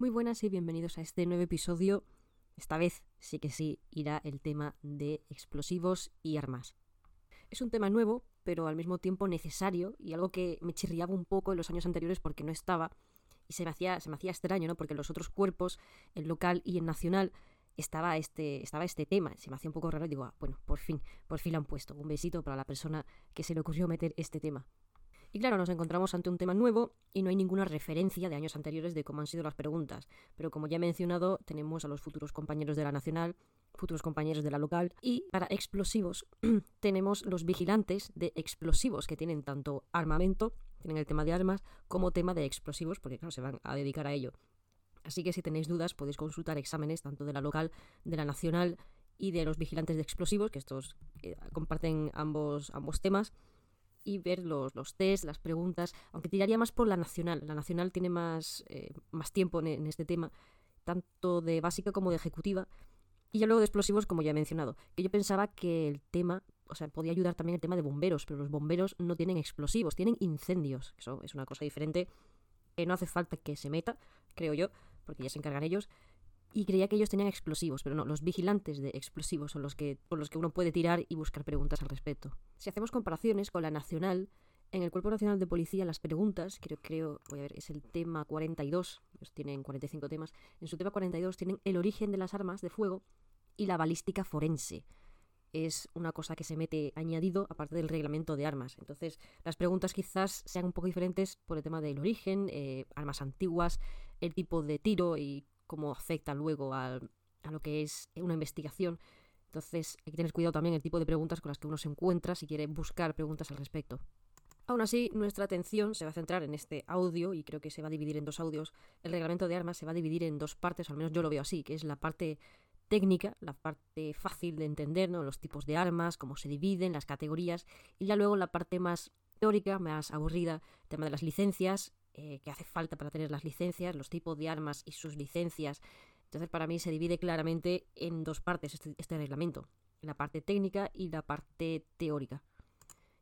Muy buenas y bienvenidos a este nuevo episodio. Esta vez sí que sí irá el tema de explosivos y armas. Es un tema nuevo, pero al mismo tiempo necesario y algo que me chirriaba un poco en los años anteriores porque no estaba y se me hacía, se me hacía extraño, ¿no? Porque en los otros cuerpos, en local y en nacional, estaba este, estaba este tema. Se me hacía un poco raro y digo, ah, bueno, por fin, por fin lo han puesto. Un besito para la persona que se le ocurrió meter este tema. Y claro, nos encontramos ante un tema nuevo y no hay ninguna referencia de años anteriores de cómo han sido las preguntas. Pero como ya he mencionado, tenemos a los futuros compañeros de la nacional, futuros compañeros de la local y para explosivos tenemos los vigilantes de explosivos que tienen tanto armamento, tienen el tema de armas, como tema de explosivos, porque claro, se van a dedicar a ello. Así que si tenéis dudas podéis consultar exámenes tanto de la local, de la nacional y de los vigilantes de explosivos, que estos eh, comparten ambos, ambos temas y ver los, los test, las preguntas, aunque tiraría más por la nacional. La nacional tiene más, eh, más tiempo en, este tema, tanto de básica como de ejecutiva. Y ya luego de explosivos, como ya he mencionado, que yo pensaba que el tema, o sea, podía ayudar también el tema de bomberos, pero los bomberos no tienen explosivos, tienen incendios. Eso es una cosa diferente que no hace falta que se meta, creo yo, porque ya se encargan ellos y creía que ellos tenían explosivos, pero no, los vigilantes de explosivos son los que, por los que uno puede tirar y buscar preguntas al respecto. Si hacemos comparaciones con la nacional, en el Cuerpo Nacional de Policía las preguntas, creo, creo, voy a ver, es el tema 42, ellos tienen 45 temas, en su tema 42 tienen el origen de las armas de fuego y la balística forense. Es una cosa que se mete añadido aparte del reglamento de armas. Entonces, las preguntas quizás sean un poco diferentes por el tema del origen, eh, armas antiguas, el tipo de tiro y cómo afecta luego a, lo que es una investigación. Entonces hay que tener cuidado también el tipo de preguntas con las que uno se encuentra si quiere buscar preguntas al respecto. Aún así, nuestra atención se va a centrar en este audio y creo que se va a dividir en dos audios. El reglamento de armas se va a dividir en dos partes, al menos yo lo veo así, que es la parte técnica, la parte fácil de entender, ¿no? los tipos de armas, cómo se dividen, las categorías, y ya luego la parte más teórica, más aburrida, el tema de las licencias, eh, que hace falta para tener las licencias, los tipos de armas y sus licencias. Entonces, para mí se divide claramente en dos partes este, este reglamento, la parte técnica y la parte teórica.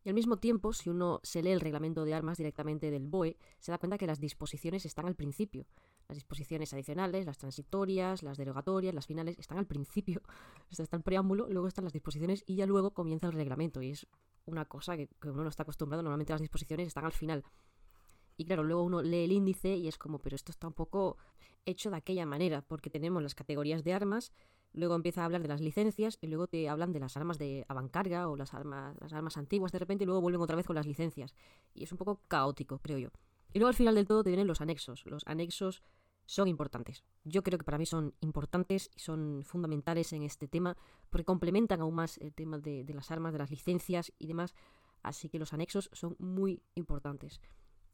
Y al mismo tiempo, si uno se lee el reglamento de armas directamente del BOE, se da cuenta que las disposiciones están al principio. Las disposiciones adicionales, las transitorias, las derogatorias, las finales, están al principio. Está el preámbulo, luego están las disposiciones y ya luego comienza el reglamento. Y es una cosa que, que uno no está acostumbrado. Normalmente las disposiciones están al final. Y claro, luego uno lee el índice y es como, pero esto está un poco hecho de aquella manera, porque tenemos las categorías de armas, luego empieza a hablar de las licencias y luego te hablan de las armas de avancarga o las armas, las armas antiguas de repente y luego vuelven otra vez con las licencias. Y es un poco caótico, creo yo. Y luego al final del todo te vienen los anexos. Los anexos son importantes. Yo creo que para mí son importantes y son fundamentales en este tema porque complementan aún más el tema de, de las armas, de las licencias y demás. Así que los anexos son muy importantes.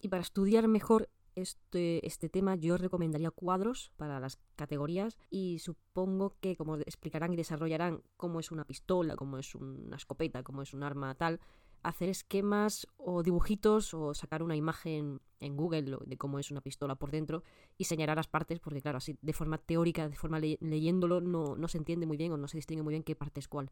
Y para estudiar mejor este, este tema yo recomendaría cuadros para las categorías y supongo que como explicarán y desarrollarán cómo es una pistola, cómo es una escopeta, cómo es un arma tal, hacer esquemas o dibujitos o sacar una imagen en Google de cómo es una pistola por dentro y señalar las partes porque claro, así de forma teórica, de forma leyéndolo no, no se entiende muy bien o no se distingue muy bien qué parte es cuál.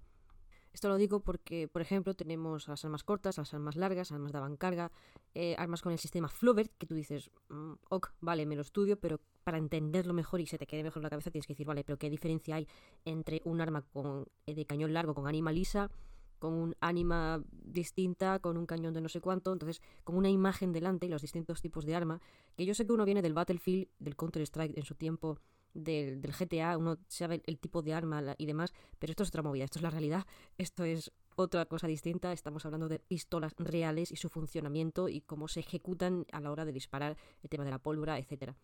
Esto lo digo porque, por ejemplo, tenemos las armas cortas, las armas largas, armas de avancarga, eh, armas con el sistema Flovert, que tú dices, mm, ok, vale, me lo estudio, pero para entenderlo mejor y se te quede mejor en la cabeza tienes que decir, vale, pero ¿qué diferencia hay entre un arma con, eh, de cañón largo con ánima lisa, con un ánima distinta, con un cañón de no sé cuánto, entonces con una imagen delante y los distintos tipos de arma, que yo sé que uno viene del Battlefield, del Counter-Strike en su tiempo, del, GTA, uno sabe el tipo de arma y demás, pero esto es otra movida, esto es la realidad, esto es otra cosa distinta, estamos hablando de pistolas reales y su funcionamiento y cómo se ejecutan a la hora de disparar, el tema de la pólvora, etcétera.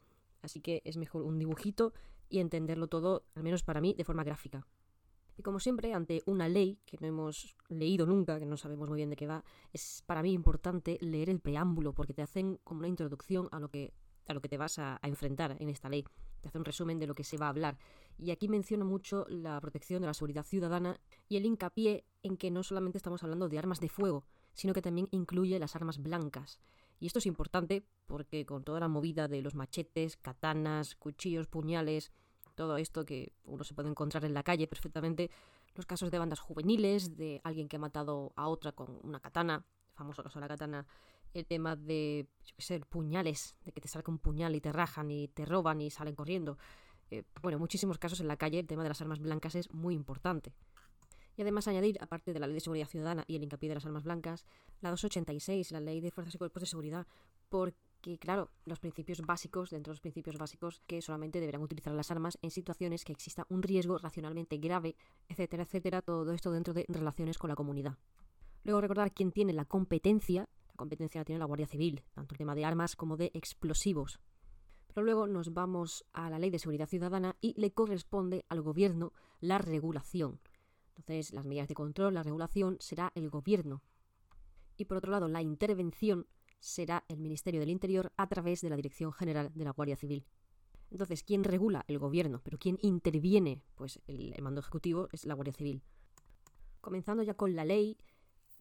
Así que es mejor un dibujito y entenderlo todo, al menos para mí, de forma gráfica. Y como siempre, ante una ley que no hemos leído nunca, que no sabemos muy bien de qué va, es para mí importante leer el preámbulo, porque te hacen como una introducción a lo que, a lo que te vas a enfrentar en esta ley te hace un resumen de lo que se va a hablar. Y aquí menciono mucho la protección de la seguridad ciudadana y el hincapié en que no solamente estamos hablando de armas de fuego, sino que también incluye las armas blancas. Y esto es importante porque con toda la movida de los machetes, katanas, cuchillos, puñales, todo esto que uno se puede encontrar en la calle perfectamente, los casos de bandas juveniles, de alguien que ha matado a otra con una katana, famoso caso de la katana, el tema de, yo qué sé, puñales, de que te salga un puñal y te rajan y te roban y salen corriendo. Eh, bueno, en muchísimos casos en la calle el tema de las armas blancas es muy importante. Y además añadir, aparte de la Ley de Seguridad Ciudadana y el hincapié de las armas blancas, la 286, la Ley de Fuerzas y Cuerpos de Seguridad, porque, claro, los principios básicos, dentro de los principios básicos, que solamente deberán utilizar las armas en situaciones que exista un riesgo racionalmente grave, etcétera, etcétera, todo esto dentro de relaciones con la comunidad. Luego recordar quién tiene la competencia, competencia la tiene la Guardia Civil, tanto el tema de armas como de explosivos. Pero luego nos vamos a la Ley de Seguridad Ciudadana y le corresponde al Gobierno la regulación. Entonces, las medidas de control, la regulación, será el gobierno. Y por otro lado, la intervención será el Ministerio del Interior a través de la Dirección General de la Guardia Civil. Entonces, ¿quién regula? El gobierno, pero ¿quién interviene? Pues el, mando ejecutivo es la Guardia Civil. Comenzando ya con la ley,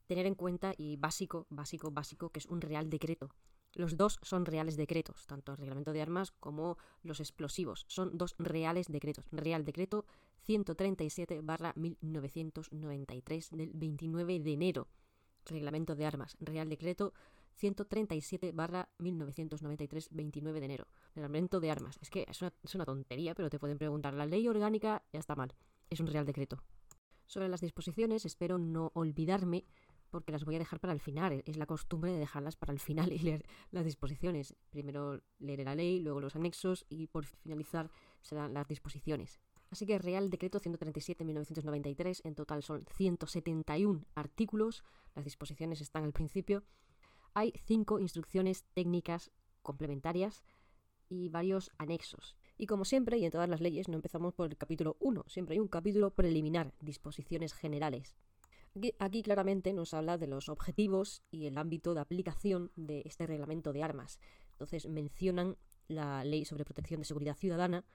tener en cuenta, y básico, básico, básico, que es un real decreto. Los dos son reales decretos, tanto el reglamento de armas como los explosivos. Son dos reales decretos. Real decreto 137-1993 del 29 de enero. Reglamento de armas. Real decreto 137-1993, 29 de enero. Reglamento de armas. Es que es una, tontería, pero te pueden preguntar. La ley orgánica ya está mal. Es un real decreto. Sobre las disposiciones, espero no olvidarme porque las voy a dejar para el final. Es la costumbre de dejarlas para el final y leer las disposiciones. Primero leeré la ley, luego los anexos y por finalizar serán las disposiciones. Así que Real Decreto 137-1993, en total son 171 artículos, las disposiciones están al principio. Hay cinco instrucciones técnicas complementarias y varios anexos. Y como siempre, y en todas las leyes, no empezamos por el capítulo 1, siempre hay un capítulo preliminar, disposiciones generales. Aquí, claramente nos habla de los objetivos y el ámbito de aplicación de este reglamento de armas. Entonces mencionan la Ley sobre Protección de Seguridad Ciudadana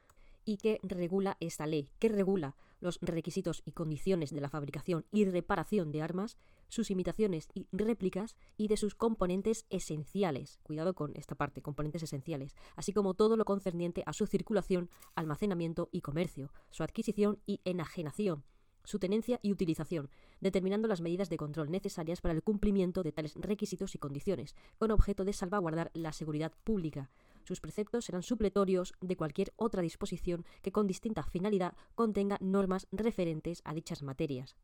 y que regula esta ley, que regula los requisitos y condiciones de la fabricación y reparación de armas, sus imitaciones y réplicas y de sus componentes esenciales. Cuidado con esta parte, componentes esenciales, así como todo lo concerniente a su circulación, almacenamiento y comercio, su adquisición y enajenación, su tenencia y utilización, determinando las medidas de control necesarias para el cumplimiento de tales requisitos y condiciones, con objeto de salvaguardar la seguridad pública. Sus preceptos serán supletorios de cualquier otra disposición que con distinta finalidad contenga normas referentes a dichas materias.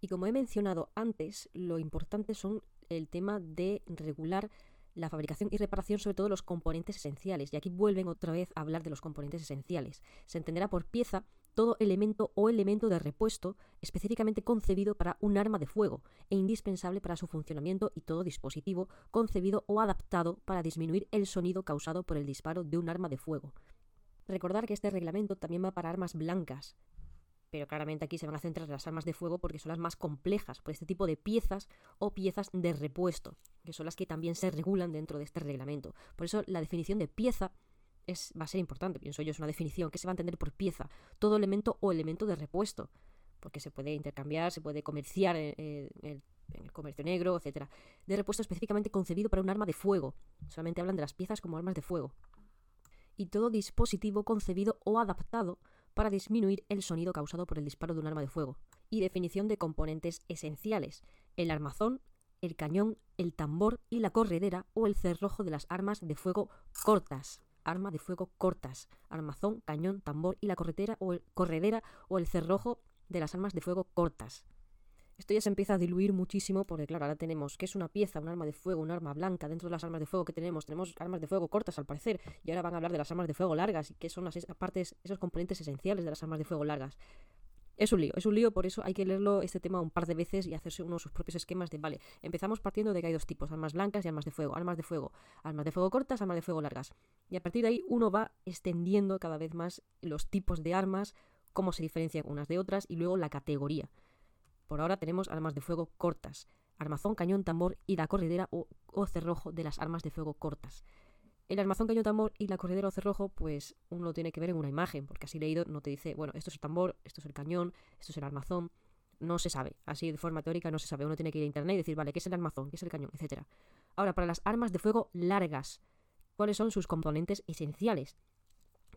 Y como he mencionado antes, lo importante son el tema de regular la fabricación y reparación sobre todo los componentes esenciales. Y aquí vuelven otra vez a hablar de los componentes esenciales. Se entenderá por pieza todo elemento o elemento de repuesto específicamente concebido para un arma de fuego e indispensable para su funcionamiento y todo dispositivo concebido o adaptado para disminuir el sonido causado por el disparo de un arma de fuego. Recordar que este reglamento también va para armas blancas, pero claramente aquí se van a centrar las armas de fuego porque son las más complejas por este tipo de piezas o piezas de repuesto, que son las que también se regulan dentro de este reglamento. Por eso la definición de pieza es, va a ser importante, pienso yo, es una definición que se va a entender por pieza, todo elemento o elemento de repuesto, porque se puede intercambiar, se puede comerciar en, en el comercio negro, etcétera, de repuesto específicamente concebido para un arma de fuego. Solamente hablan de las piezas como armas de fuego. Y todo dispositivo concebido o adaptado para disminuir el sonido causado por el disparo de un arma de fuego. Y definición de componentes esenciales, el armazón, el cañón, el tambor y la corredera o el cerrojo de las armas de fuego cortas. Arma de fuego cortas, armazón, cañón, tambor y la corredera o el, corredera o el cerrojo de las armas de fuego cortas. Esto ya se empieza a diluir muchísimo porque, claro, ahora tenemos que es una pieza, un arma de fuego, un arma blanca. Dentro de las armas de fuego que tenemos, tenemos armas de fuego cortas al parecer. Y ahora van a hablar de las armas de fuego largas y qué son las partes, esos componentes esenciales de las armas de fuego largas. Es un lío, es un lío, por eso hay que leerlo este tema un par de veces y hacerse uno de sus propios esquemas de, vale, empezamos partiendo de que hay dos tipos, armas blancas y armas de fuego, armas de fuego, armas de fuego cortas, armas de fuego largas. Y a partir de ahí uno va extendiendo cada vez más los tipos de armas, cómo se diferencian unas de otras y luego la categoría. Por ahora tenemos armas de fuego cortas, armazón, cañón, tambor y la corredera o, cerrojo de las armas de fuego cortas. El armazón, cañón, tambor y la corredera o cerrojo, pues uno tiene que ver en una imagen, porque así leído no te dice, bueno, esto es el tambor, esto es el cañón, esto es el armazón. No se sabe, así de forma teórica no se sabe. Uno tiene que ir a internet y decir, vale, ¿qué es el armazón? ¿Qué es el cañón? Etcétera. Ahora, para las armas de fuego largas, ¿cuáles son sus componentes esenciales?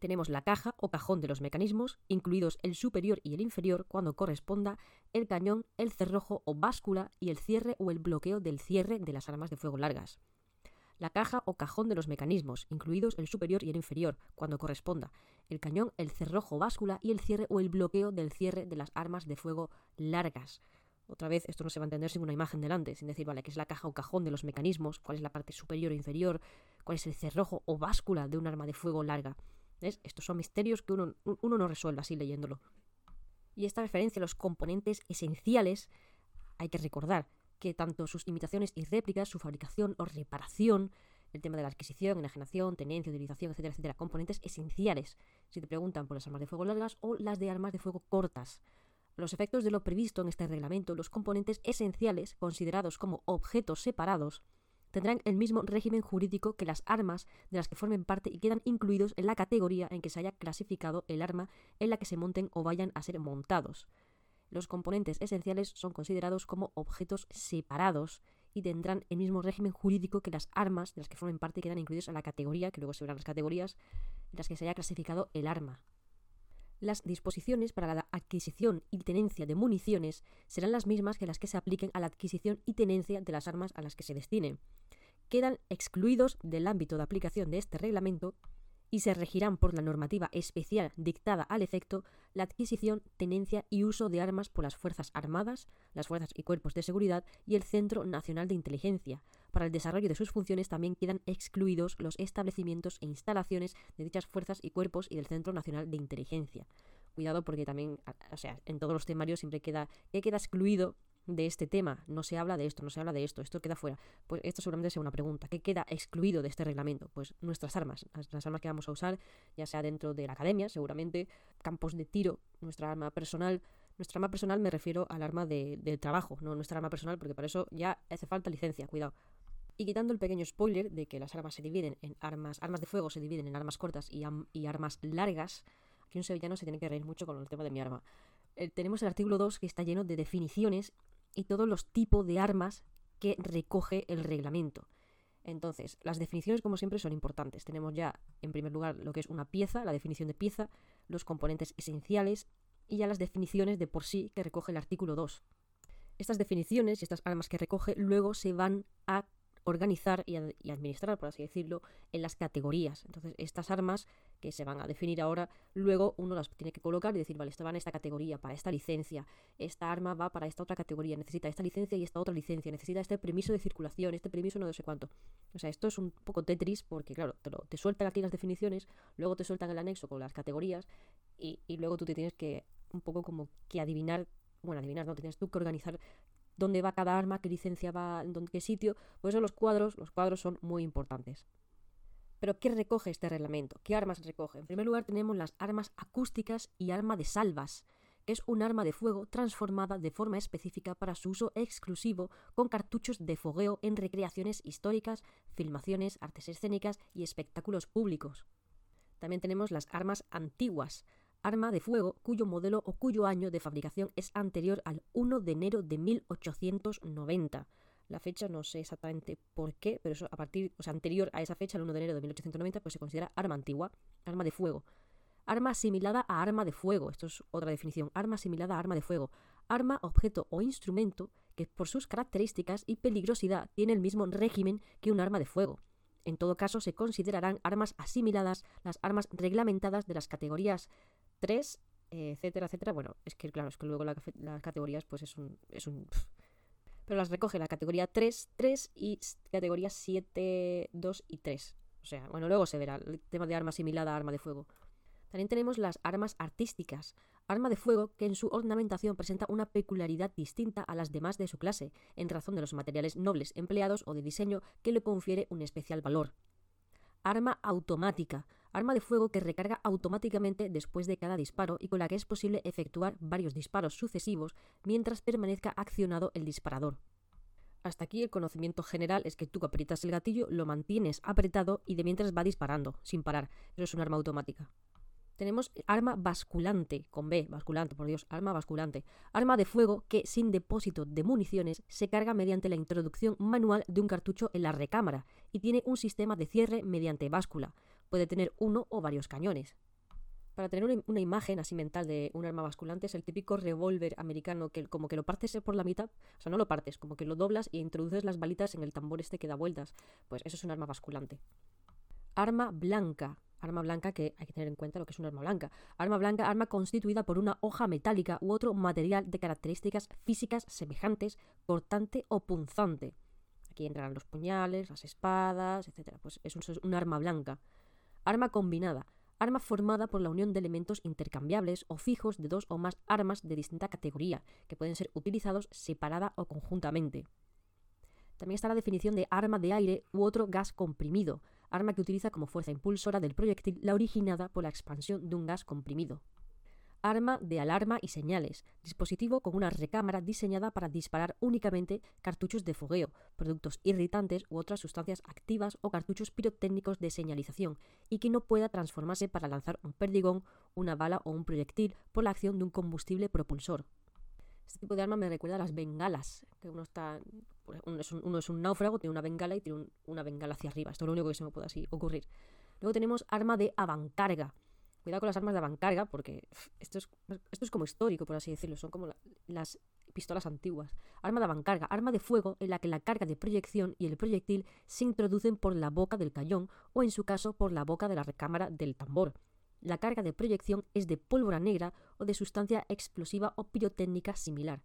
tenemos la caja o cajón de los mecanismos, incluidos el superior y el inferior cuando corresponda, el cañón, el cerrojo o báscula y el cierre o el bloqueo del cierre de las armas de fuego largas. La caja o cajón de los mecanismos, incluidos el superior y el inferior, cuando corresponda, el cañón, el cerrojo báscula y el cierre o el bloqueo del cierre de las armas de fuego largas. Otra vez, esto no se va a entender sin una imagen delante, sin decir, vale, qué es la caja o cajón de los mecanismos, cuál es la parte superior o inferior, cuál es el cerrojo o báscula de un arma de fuego larga. ¿Ves? Estos son misterios que uno, uno no resuelve así leyéndolo. Y esta referencia a los componentes esenciales, hay que recordar que tanto sus imitaciones y réplicas, su fabricación o reparación, el tema de la adquisición, enajenación, tenencia, utilización, etcétera, etcétera, componentes esenciales, si te preguntan por las armas de fuego largas o las de armas de fuego cortas los efectos de lo previsto en este reglamento, los componentes esenciales, considerados como objetos separados, tendrán el mismo régimen jurídico que las armas de las que formen parte y quedan incluidos en la categoría en que se haya clasificado el arma en la que se monten o vayan a ser montados. Los componentes esenciales son considerados como objetos separados y tendrán el mismo régimen jurídico que las armas de las que formen parte y quedan incluidos en la categoría, que luego se verán las categorías en las que se haya clasificado el arma. Las disposiciones para la adquisición y tenencia de municiones serán las mismas que las que se apliquen a la adquisición y tenencia de las armas a las que se destinen. Quedan excluidos del ámbito de aplicación de este reglamento y se regirán por la normativa especial dictada al efecto la adquisición, tenencia y uso de armas por las Fuerzas Armadas, las Fuerzas y Cuerpos de Seguridad y el Centro Nacional de Inteligencia. Para el desarrollo de sus funciones también quedan excluidos los establecimientos e instalaciones de dichas fuerzas y cuerpos y del Centro Nacional de Inteligencia. Cuidado porque también, o sea, en todos los temarios siempre queda, ¿qué queda excluido de este tema. No se habla de esto, no se habla de esto, esto queda fuera. Pues esto seguramente sea una pregunta. ¿Qué queda excluido de este reglamento? Pues nuestras armas, las, armas que vamos a usar, ya sea dentro de la academia, seguramente, campos de tiro, nuestra arma personal. Nuestra arma personal me refiero al arma de, del trabajo, no nuestra arma personal, porque para eso ya hace falta licencia, cuidado. Y quitando el pequeño spoiler de que las armas se dividen en armas, armas de fuego se dividen en armas cortas y, y armas largas, aquí un sevillano se tiene que reír mucho con el tema de mi arma. Eh, tenemos el artículo 2 que está lleno de definiciones y todos los tipos de armas que recoge el reglamento. Entonces, las definiciones, como siempre, son importantes. Tenemos ya, en primer lugar, lo que es una pieza, la definición de pieza, los componentes esenciales y ya las definiciones de por sí que recoge el artículo 2. Estas definiciones y estas armas que recoge luego se van a organizar y, administrar, por así decirlo, en las categorías. Entonces, estas armas que se van a definir ahora, luego uno las tiene que colocar y decir, vale, esto va en esta categoría, para esta licencia, esta arma va para esta otra categoría, necesita esta licencia y esta otra licencia, necesita este permiso de circulación, este permiso no sé cuánto. O sea, esto es un poco Tetris porque, claro, te, te sueltan aquí las definiciones, luego te sueltan el anexo con las categorías y, y luego tú te tienes que un poco como que adivinar bueno, adivinar, no, tienes tú que organizar dónde va cada arma, qué licencia va, en qué sitio. Por eso los cuadros, los cuadros son muy importantes. Pero, ¿qué recoge este reglamento? ¿Qué armas recoge? En primer lugar, tenemos las armas acústicas y arma de salvas, es un arma de fuego transformada de forma específica para su uso exclusivo con cartuchos de fogueo en recreaciones históricas, filmaciones, artes escénicas y espectáculos públicos. También tenemos las armas antiguas, arma de fuego cuyo modelo o cuyo año de fabricación es anterior al 1 de enero de 1890. La fecha no sé exactamente por qué, pero eso a partir, o sea, anterior a esa fecha, el 1 de enero de 1890, pues se considera arma antigua, arma de fuego. Arma asimilada a arma de fuego, esto es otra definición, arma asimilada a arma de fuego. Arma, objeto o instrumento que por sus características y peligrosidad tiene el mismo régimen que un arma de fuego. En todo caso, se considerarán armas asimiladas las armas reglamentadas de las categorías 3, etcétera, etcétera. Bueno, es que claro, es que luego las categorías pues es un... Es un pero las recoge la categoría 3, 3 y categorías 7, 2 y 3. O sea, bueno, luego se verá el tema de arma asimilada a arma de fuego. También tenemos las armas artísticas, arma de fuego que en su ornamentación presenta una peculiaridad distinta a las demás de su clase, en razón de los materiales nobles empleados o de diseño que le confiere un especial valor. Arma automática, arma de fuego que recarga automáticamente después de cada disparo y con la que es posible efectuar varios disparos sucesivos mientras permanezca accionado el disparador. Hasta aquí el conocimiento general es que tú aprietas el gatillo, lo mantienes apretado y de mientras va disparando, sin parar. Eso es un arma automática. Tenemos arma basculante, con B, basculante, por Dios, arma basculante. Arma de fuego que, sin depósito de municiones, se carga mediante la introducción manual de un cartucho en la recámara y tiene un sistema de cierre mediante báscula puede tener uno o varios cañones. Para tener una, imagen así mental de un arma basculante es el típico revólver americano que como que lo partes por la mitad, o sea, no lo partes, como que lo doblas y introduces las balitas en el tambor este que da vueltas. Pues eso es un arma basculante. Arma blanca. Arma blanca que hay que tener en cuenta lo que es un arma blanca. Arma blanca, arma constituida por una hoja metálica u otro material de características físicas semejantes, cortante o punzante. Aquí entrarán los puñales, las espadas, etc. Pues es un, un arma blanca. Arma combinada arma formada por la unión de elementos intercambiables o fijos de dos o más armas de distinta categoría, que pueden ser utilizados separada o conjuntamente. También está la definición de arma de aire u otro gas comprimido, arma que utiliza como fuerza impulsora del proyectil la originada por la expansión de un gas comprimido arma de alarma y señales, dispositivo con una recámara diseñada para disparar únicamente cartuchos de fogueo, productos irritantes u otras sustancias activas o cartuchos pirotécnicos de señalización, y que no pueda transformarse para lanzar un perdigón, una bala o un proyectil por la acción de un combustible propulsor. Este tipo de arma me recuerda a las bengalas, que uno está uno es, un, náufrago, tiene una bengala y tiene una bengala hacia arriba. Esto es lo único que se me puede así ocurrir. Luego tenemos arma de avancarga, Cuidado con las armas de avancarga, porque esto es, esto es como histórico, por así decirlo. Son como las pistolas antiguas. Arma de avancarga, arma de fuego en la que la carga de proyección y el proyectil se introducen por la boca del cañón o, en su caso, por la boca de la recámara del tambor. La carga de proyección es de pólvora negra o de sustancia explosiva o pirotécnica similar.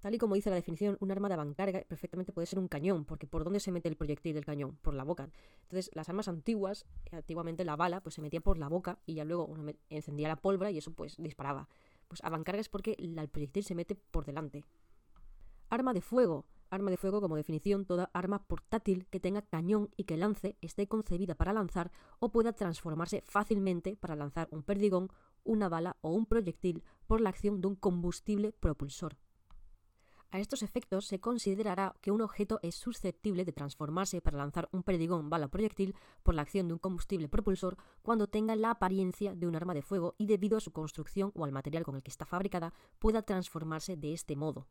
Tal y como dice la definición, un arma de avancarga perfectamente puede ser un cañón, porque ¿por dónde se mete el proyectil del cañón? Por la boca. Entonces, las armas antiguas, eh, antiguamente la bala, pues se metía por la boca y ya luego encendía la pólvora y eso pues disparaba. Pues avancarga es porque el proyectil se mete por delante. Arma de fuego. Arma de fuego, como definición, toda arma portátil que tenga cañón y que lance, esté concebida para lanzar o pueda transformarse fácilmente para lanzar un perdigón, una bala o un proyectil por la acción de un combustible propulsor. A estos efectos se considerará que un objeto es susceptible de transformarse para lanzar un perdigón bala proyectil por la acción de un combustible propulsor cuando tenga la apariencia de un arma de fuego y debido a su construcción o al material con el que está fabricada pueda transformarse de este modo.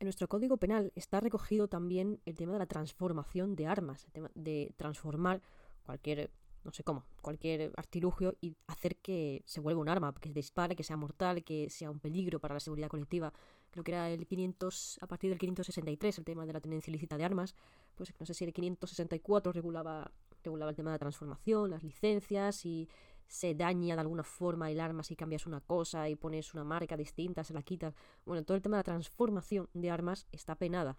En nuestro código penal está recogido también el tema de la transformación de armas, el tema de transformar cualquier no sé cómo, cualquier artilugio y hacer que se vuelva un arma, que dispare, que sea mortal, que sea un peligro para la seguridad colectiva. Creo que era el 500, a partir del 563 el tema de la tenencia ilícita de armas, pues no sé si el 564 regulaba, regulaba el tema de la transformación, las licencias y se daña de alguna forma el arma si cambias una cosa y pones una marca distinta, se la quitas. Bueno, todo el tema de la transformación de armas está penada.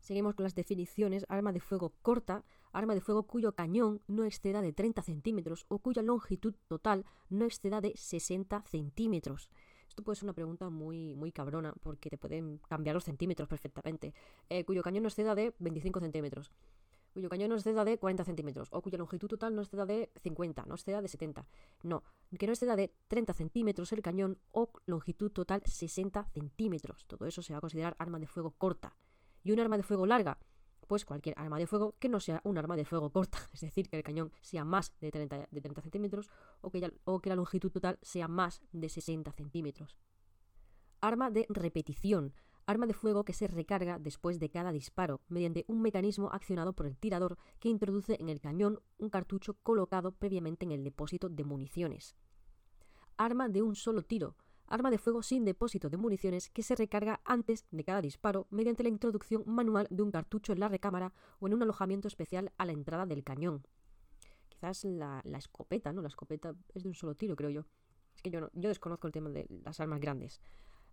Seguimos con las definiciones. Arma de fuego corta, arma de fuego cuyo cañón no exceda de 30 centímetros o cuya longitud total no exceda de 60 centímetros. Esto puede ser una pregunta muy, muy cabrona porque te pueden cambiar los centímetros perfectamente. Eh, cuyo cañón no exceda de 25 centímetros. Cuyo cañón no exceda de 40 centímetros. O cuya longitud total no exceda de 50, no exceda de 70. No, que no exceda de 30 centímetros el cañón o longitud total 60 centímetros. Todo eso se va a considerar arma de fuego corta. Y un arma de fuego larga, pues cualquier arma de fuego que no sea un arma de fuego corta, es decir, que el cañón sea más de 30, de 30 centímetros o que, o que la longitud total sea más de 60 centímetros. Arma de repetición, arma de fuego que se recarga después de cada disparo, mediante un mecanismo accionado por el tirador que introduce en el cañón un cartucho colocado previamente en el depósito de municiones. Arma de un solo tiro, arma de fuego sin depósito de municiones que se recarga antes de cada disparo mediante la introducción manual de un cartucho en la recámara o en un alojamiento especial a la entrada del cañón. Quizás la, escopeta, ¿no? La escopeta es de un solo tiro, creo yo. Es que yo, no, yo desconozco el tema de las armas grandes.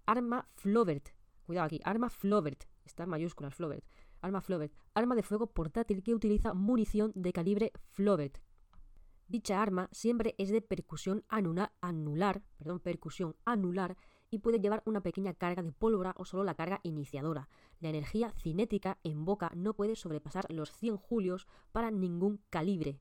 Arma Flovert. Cuidado aquí. Arma Flovert. Está en mayúsculas, Flovert. Arma Flovert. Arma de fuego portátil que utiliza munición de calibre Flovert, Dicha arma siempre es de percusión anular, perdón, percusión anular y puede llevar una pequeña carga de pólvora o solo la carga iniciadora. La energía cinética en boca no puede sobrepasar los 100 julios para ningún calibre.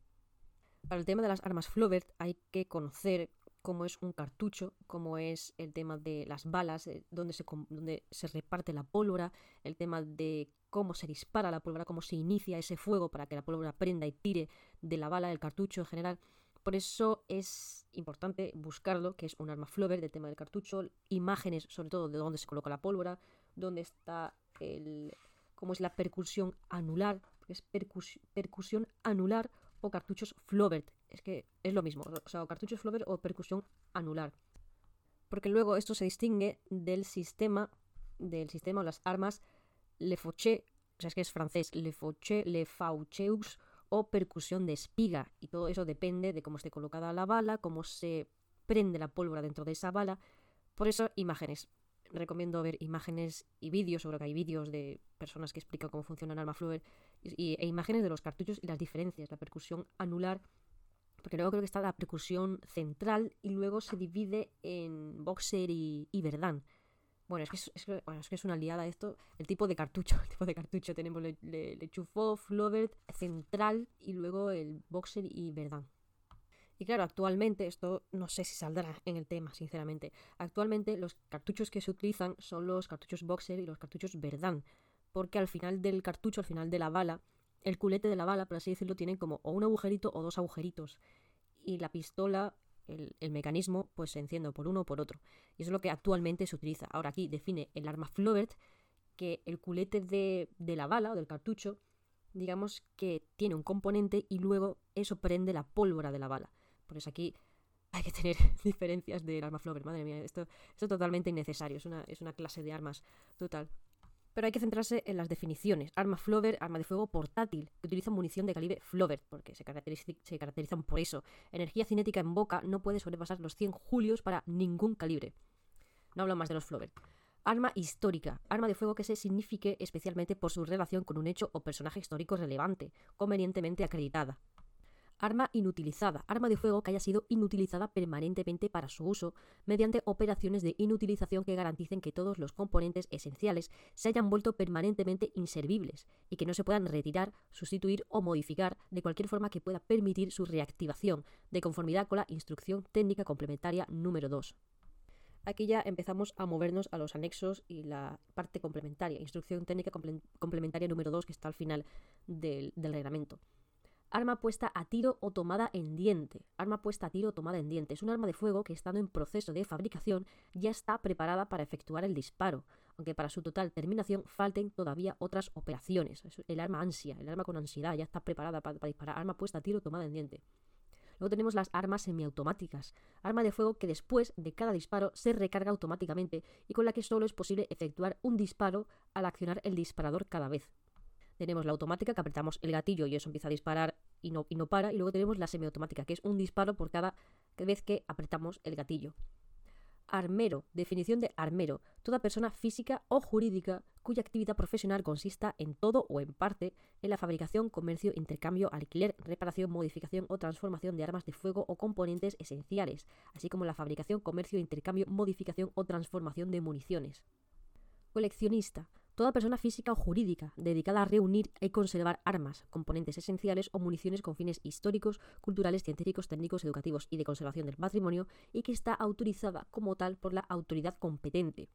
Para el tema de las armas Flovert hay que conocer cómo es un cartucho, cómo es el tema de las balas, eh, dónde se reparte la pólvora, el tema de cómo se dispara la pólvora, cómo se inicia ese fuego para que la pólvora prenda y tire de la bala, del cartucho en general. Por eso es importante buscarlo, que es un arma flover del tema del cartucho, imágenes sobre todo de dónde se coloca la pólvora, dónde está el... cómo es la percusión anular, es percusión anular o cartuchos Flovert es que es lo mismo, o sea, cartuchos Flover o percusión anular. Porque luego esto se distingue del sistema, del sistema o las armas Le Fauché, o sea, es que es francés, Le Fauché, Le Faucheux o percusión de espiga. Y todo eso depende de cómo esté colocada la bala, cómo se prende la pólvora dentro de esa bala. Por eso, imágenes. Recomiendo ver imágenes y vídeos, seguro que hay vídeos de personas que explican cómo funciona el arma Flower, y, e imágenes de los cartuchos y las diferencias, la percusión anular, porque luego creo que está la percusión central y luego se divide en boxer y, verdán. Bueno es, que es, bueno, es que es una liada esto. El tipo de cartucho. El tipo de cartucho. Tenemos le, le, le chufó, central y luego el boxer y verdán. Y claro, actualmente, esto no sé si saldrá en el tema, sinceramente. Actualmente los cartuchos que se utilizan son los cartuchos boxer y los cartuchos verdán. Porque al final del cartucho, al final de la bala, el culete de la bala, por así decirlo, tiene como o un agujerito o dos agujeritos. Y la pistola el, mecanismo pues se enciende por uno o por otro. Y eso es lo que actualmente se utiliza. Ahora aquí define el arma Flovert que el culete de, de la bala o del cartucho, digamos que tiene un componente y luego eso prende la pólvora de la bala. Por eso aquí hay que tener diferencias del arma Flovert. Madre mía, esto, es totalmente innecesario. Es una clase de armas total pero hay que centrarse en las definiciones. Arma Flover, arma de fuego portátil, que utiliza munición de calibre Flover, porque se, caracterizan por eso. Energía cinética en boca no puede sobrepasar los 100 julios para ningún calibre. No hablo más de los Flover. Arma histórica, arma de fuego que se signifique especialmente por su relación con un hecho o personaje histórico relevante, convenientemente acreditada. Arma inutilizada. Arma de fuego que haya sido inutilizada permanentemente para su uso mediante operaciones de inutilización que garanticen que todos los componentes esenciales se hayan vuelto permanentemente inservibles y que no se puedan retirar, sustituir o modificar de cualquier forma que pueda permitir su reactivación, de conformidad con la instrucción técnica complementaria número 2. Aquí ya empezamos a movernos a los anexos y la parte complementaria, instrucción técnica complementaria número 2 que está al final del reglamento. Arma puesta a tiro o tomada en diente. Arma puesta a tiro o tomada en diente. Es un arma de fuego que estando en proceso de fabricación ya está preparada para efectuar el disparo, aunque para su total terminación falten todavía otras operaciones. el arma ansia, el arma con ansiedad ya está preparada para, para disparar. Arma puesta a tiro o tomada en diente. Luego tenemos las armas semiautomáticas, arma de fuego que después de cada disparo se recarga automáticamente y con la que solo es posible efectuar un disparo al accionar el disparador cada vez tenemos la automática que apretamos el gatillo y eso empieza a disparar y no, y no para. Y luego tenemos la semiautomática, que es un disparo por cada vez que apretamos el gatillo. Armero. Definición de armero. Toda persona física o jurídica cuya actividad profesional consista en todo o en parte en la fabricación, comercio, intercambio, alquiler, reparación, modificación o transformación de armas de fuego o componentes esenciales, así como la fabricación, comercio, intercambio, modificación o transformación de municiones. Coleccionista Toda persona física o jurídica dedicada a reunir y conservar armas, componentes esenciales o municiones con fines históricos, culturales, científicos, técnicos, educativos y de conservación del patrimonio y que está autorizada como tal por la autoridad competente.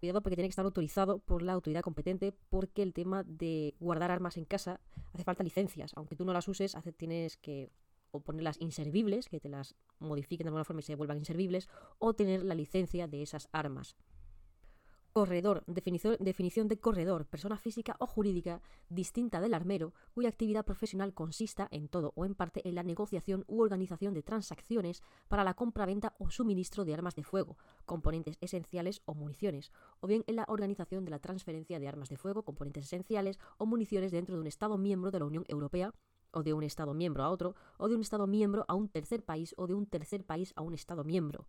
Cuidado porque tiene que estar autorizado por la autoridad competente porque el tema de guardar armas en casa hace falta licencias. Aunque tú no las uses, tienes que o ponerlas inservibles, que te las modifiquen de alguna forma y se vuelvan inservibles, o tener la licencia de esas armas. Corredor, definición, de corredor, persona física o jurídica distinta del armero, cuya actividad profesional consista en todo o en parte en la negociación u organización de transacciones para la compra-venta o suministro de armas de fuego, componentes esenciales o municiones, o bien en la organización de la transferencia de armas de fuego, componentes esenciales o municiones dentro de un Estado miembro de la Unión Europea o de un Estado miembro a otro, o de un Estado miembro a un tercer país o de un tercer país a un Estado miembro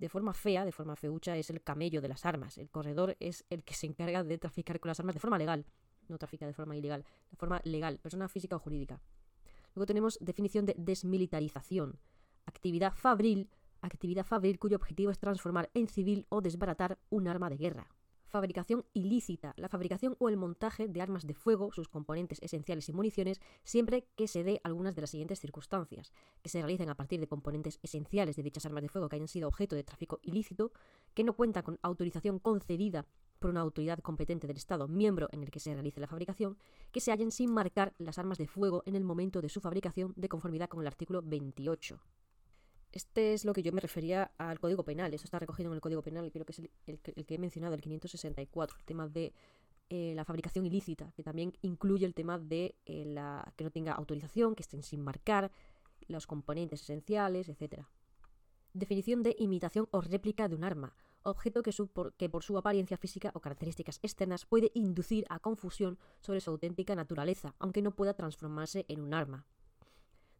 de forma fea, de forma feucha, es el camello de las armas. El corredor es el que se encarga de traficar con las armas de forma legal. No trafica de forma ilegal, de forma legal, persona física o jurídica. Luego tenemos definición de desmilitarización. Actividad fabril, actividad fabril cuyo objetivo es transformar en civil o desbaratar un arma de guerra. Fabricación ilícita. La fabricación o el montaje de armas de fuego, sus componentes esenciales y municiones, siempre que se dé algunas de las siguientes circunstancias. Que se realicen a partir de componentes esenciales de dichas armas de fuego que hayan sido objeto de tráfico ilícito, que no cuentan con autorización concedida por una autoridad competente del Estado miembro en el que se realice la fabricación, que se hallen sin marcar las armas de fuego en el momento de su fabricación de conformidad con el artículo 28. Este es lo que yo me refería al Código Penal. Eso está recogido en el Código Penal creo que es el, que he mencionado, el 564, el tema de eh, la fabricación ilícita, que también incluye el tema de eh, la, que no tenga autorización, que estén sin marcar, los componentes esenciales, etc. Definición de imitación o réplica de un arma, objeto que, que, por su apariencia física o características externas puede inducir a confusión sobre su auténtica naturaleza, aunque no pueda transformarse en un arma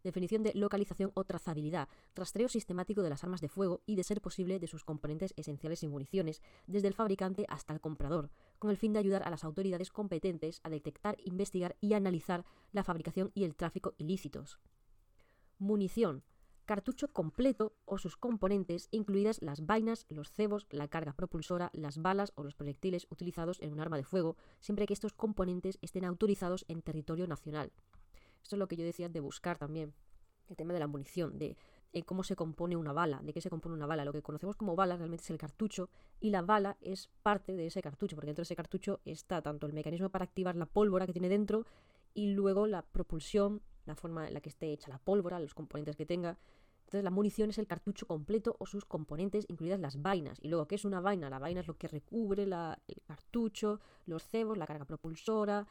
definición de localización o trazabilidad, rastreo sistemático de las armas de fuego y, de ser posible, de sus componentes esenciales y municiones, desde el fabricante hasta el comprador, con el fin de ayudar a las autoridades competentes a detectar, investigar y analizar la fabricación y el tráfico ilícitos. Munición. Cartucho completo o sus componentes, incluidas las vainas, los cebos, la carga propulsora, las balas o los proyectiles utilizados en un arma de fuego, siempre que estos componentes estén autorizados en territorio nacional. Esto es lo que yo decía de buscar también. El tema de la munición, de eh, cómo se compone una bala, de qué se compone una bala. Lo que conocemos como bala realmente es el cartucho y la bala es parte de ese cartucho, porque dentro de ese cartucho está tanto el mecanismo para activar la pólvora que tiene dentro y luego la propulsión, la forma en la que esté hecha la pólvora, los componentes que tenga. Entonces la munición es el cartucho completo o sus componentes, incluidas las vainas. Y luego, ¿qué es una vaina? La vaina es lo que recubre el cartucho, los cebos, la carga propulsora,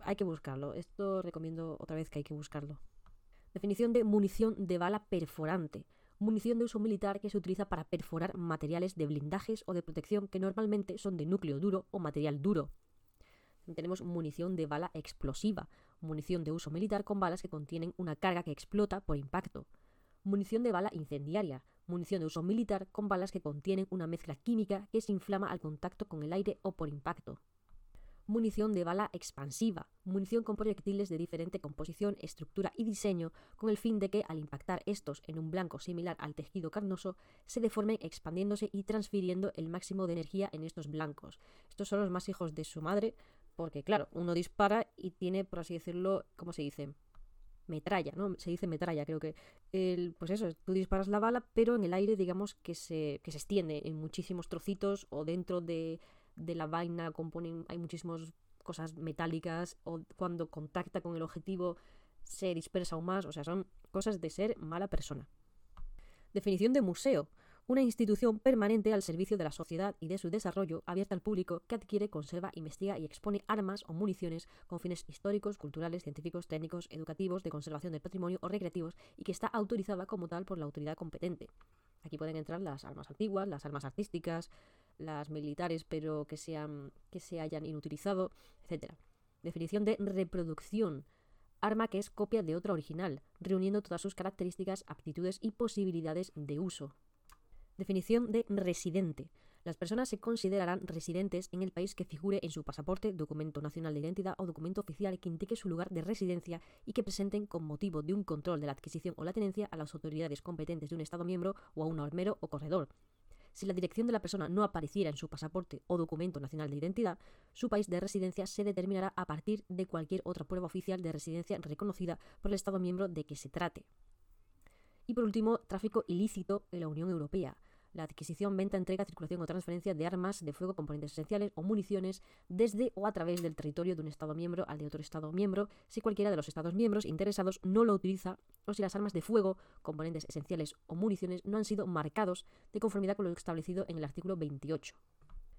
hay que buscarlo. Esto recomiendo otra vez que hay que buscarlo. Definición de munición de bala perforante. Munición de uso militar que se utiliza para perforar materiales de blindajes o de protección que normalmente son de núcleo duro o material duro. Tenemos munición de bala explosiva, munición de uso militar con balas que contienen una carga que explota por impacto. Munición de bala incendiaria, munición de uso militar con balas que contienen una mezcla química que se inflama al contacto con el aire o por impacto munición de bala expansiva, munición con proyectiles de diferente composición, estructura y diseño, con el fin de que al impactar estos en un blanco similar al tejido carnoso, se deformen expandiéndose y transfiriendo el máximo de energía en estos blancos. Estos son los más hijos de su madre, porque claro, uno dispara y tiene, por así decirlo, ¿cómo se dice? metralla, ¿no? Se dice metralla, creo que. El, pues eso, tú disparas la bala, pero en el aire, digamos, que se, que se extiende en muchísimos trocitos o dentro de de la vaina componen, hay muchísimas cosas metálicas o cuando contacta con el objetivo se dispersa aún más, o sea, son cosas de ser mala persona. Definición de museo. Una institución permanente al servicio de la sociedad y de su desarrollo, abierta al público, que adquiere, conserva, investiga y expone armas o municiones con fines históricos, culturales, científicos, técnicos, educativos, de conservación del patrimonio o recreativos y que está autorizada como tal por la autoridad competente. Aquí pueden entrar las armas antiguas, las armas artísticas, las militares pero que, se hayan inutilizado, etc. Definición de reproducción. Arma que es copia de otra original, reuniendo todas sus características, aptitudes y posibilidades de uso. Definición de residente. Las personas se considerarán residentes en el país que figure en su pasaporte, documento nacional de identidad o documento oficial que indique su lugar de residencia y que presenten con motivo de un control de la adquisición o la tenencia a las autoridades competentes de un Estado miembro o a un armero o corredor, si la dirección de la persona no apareciera en su pasaporte o documento nacional de identidad, su país de residencia se determinará a partir de cualquier otra prueba oficial de residencia reconocida por el Estado miembro de que se trate. Y por último, tráfico ilícito en la Unión Europea la adquisición, venta, entrega, circulación o transferencia de armas de fuego, componentes esenciales o municiones desde o a través del territorio de un Estado miembro al de otro Estado miembro, si cualquiera de los Estados miembros interesados no lo utiliza o si las armas de fuego, componentes esenciales o municiones no han sido marcados de conformidad con lo establecido en el artículo 28.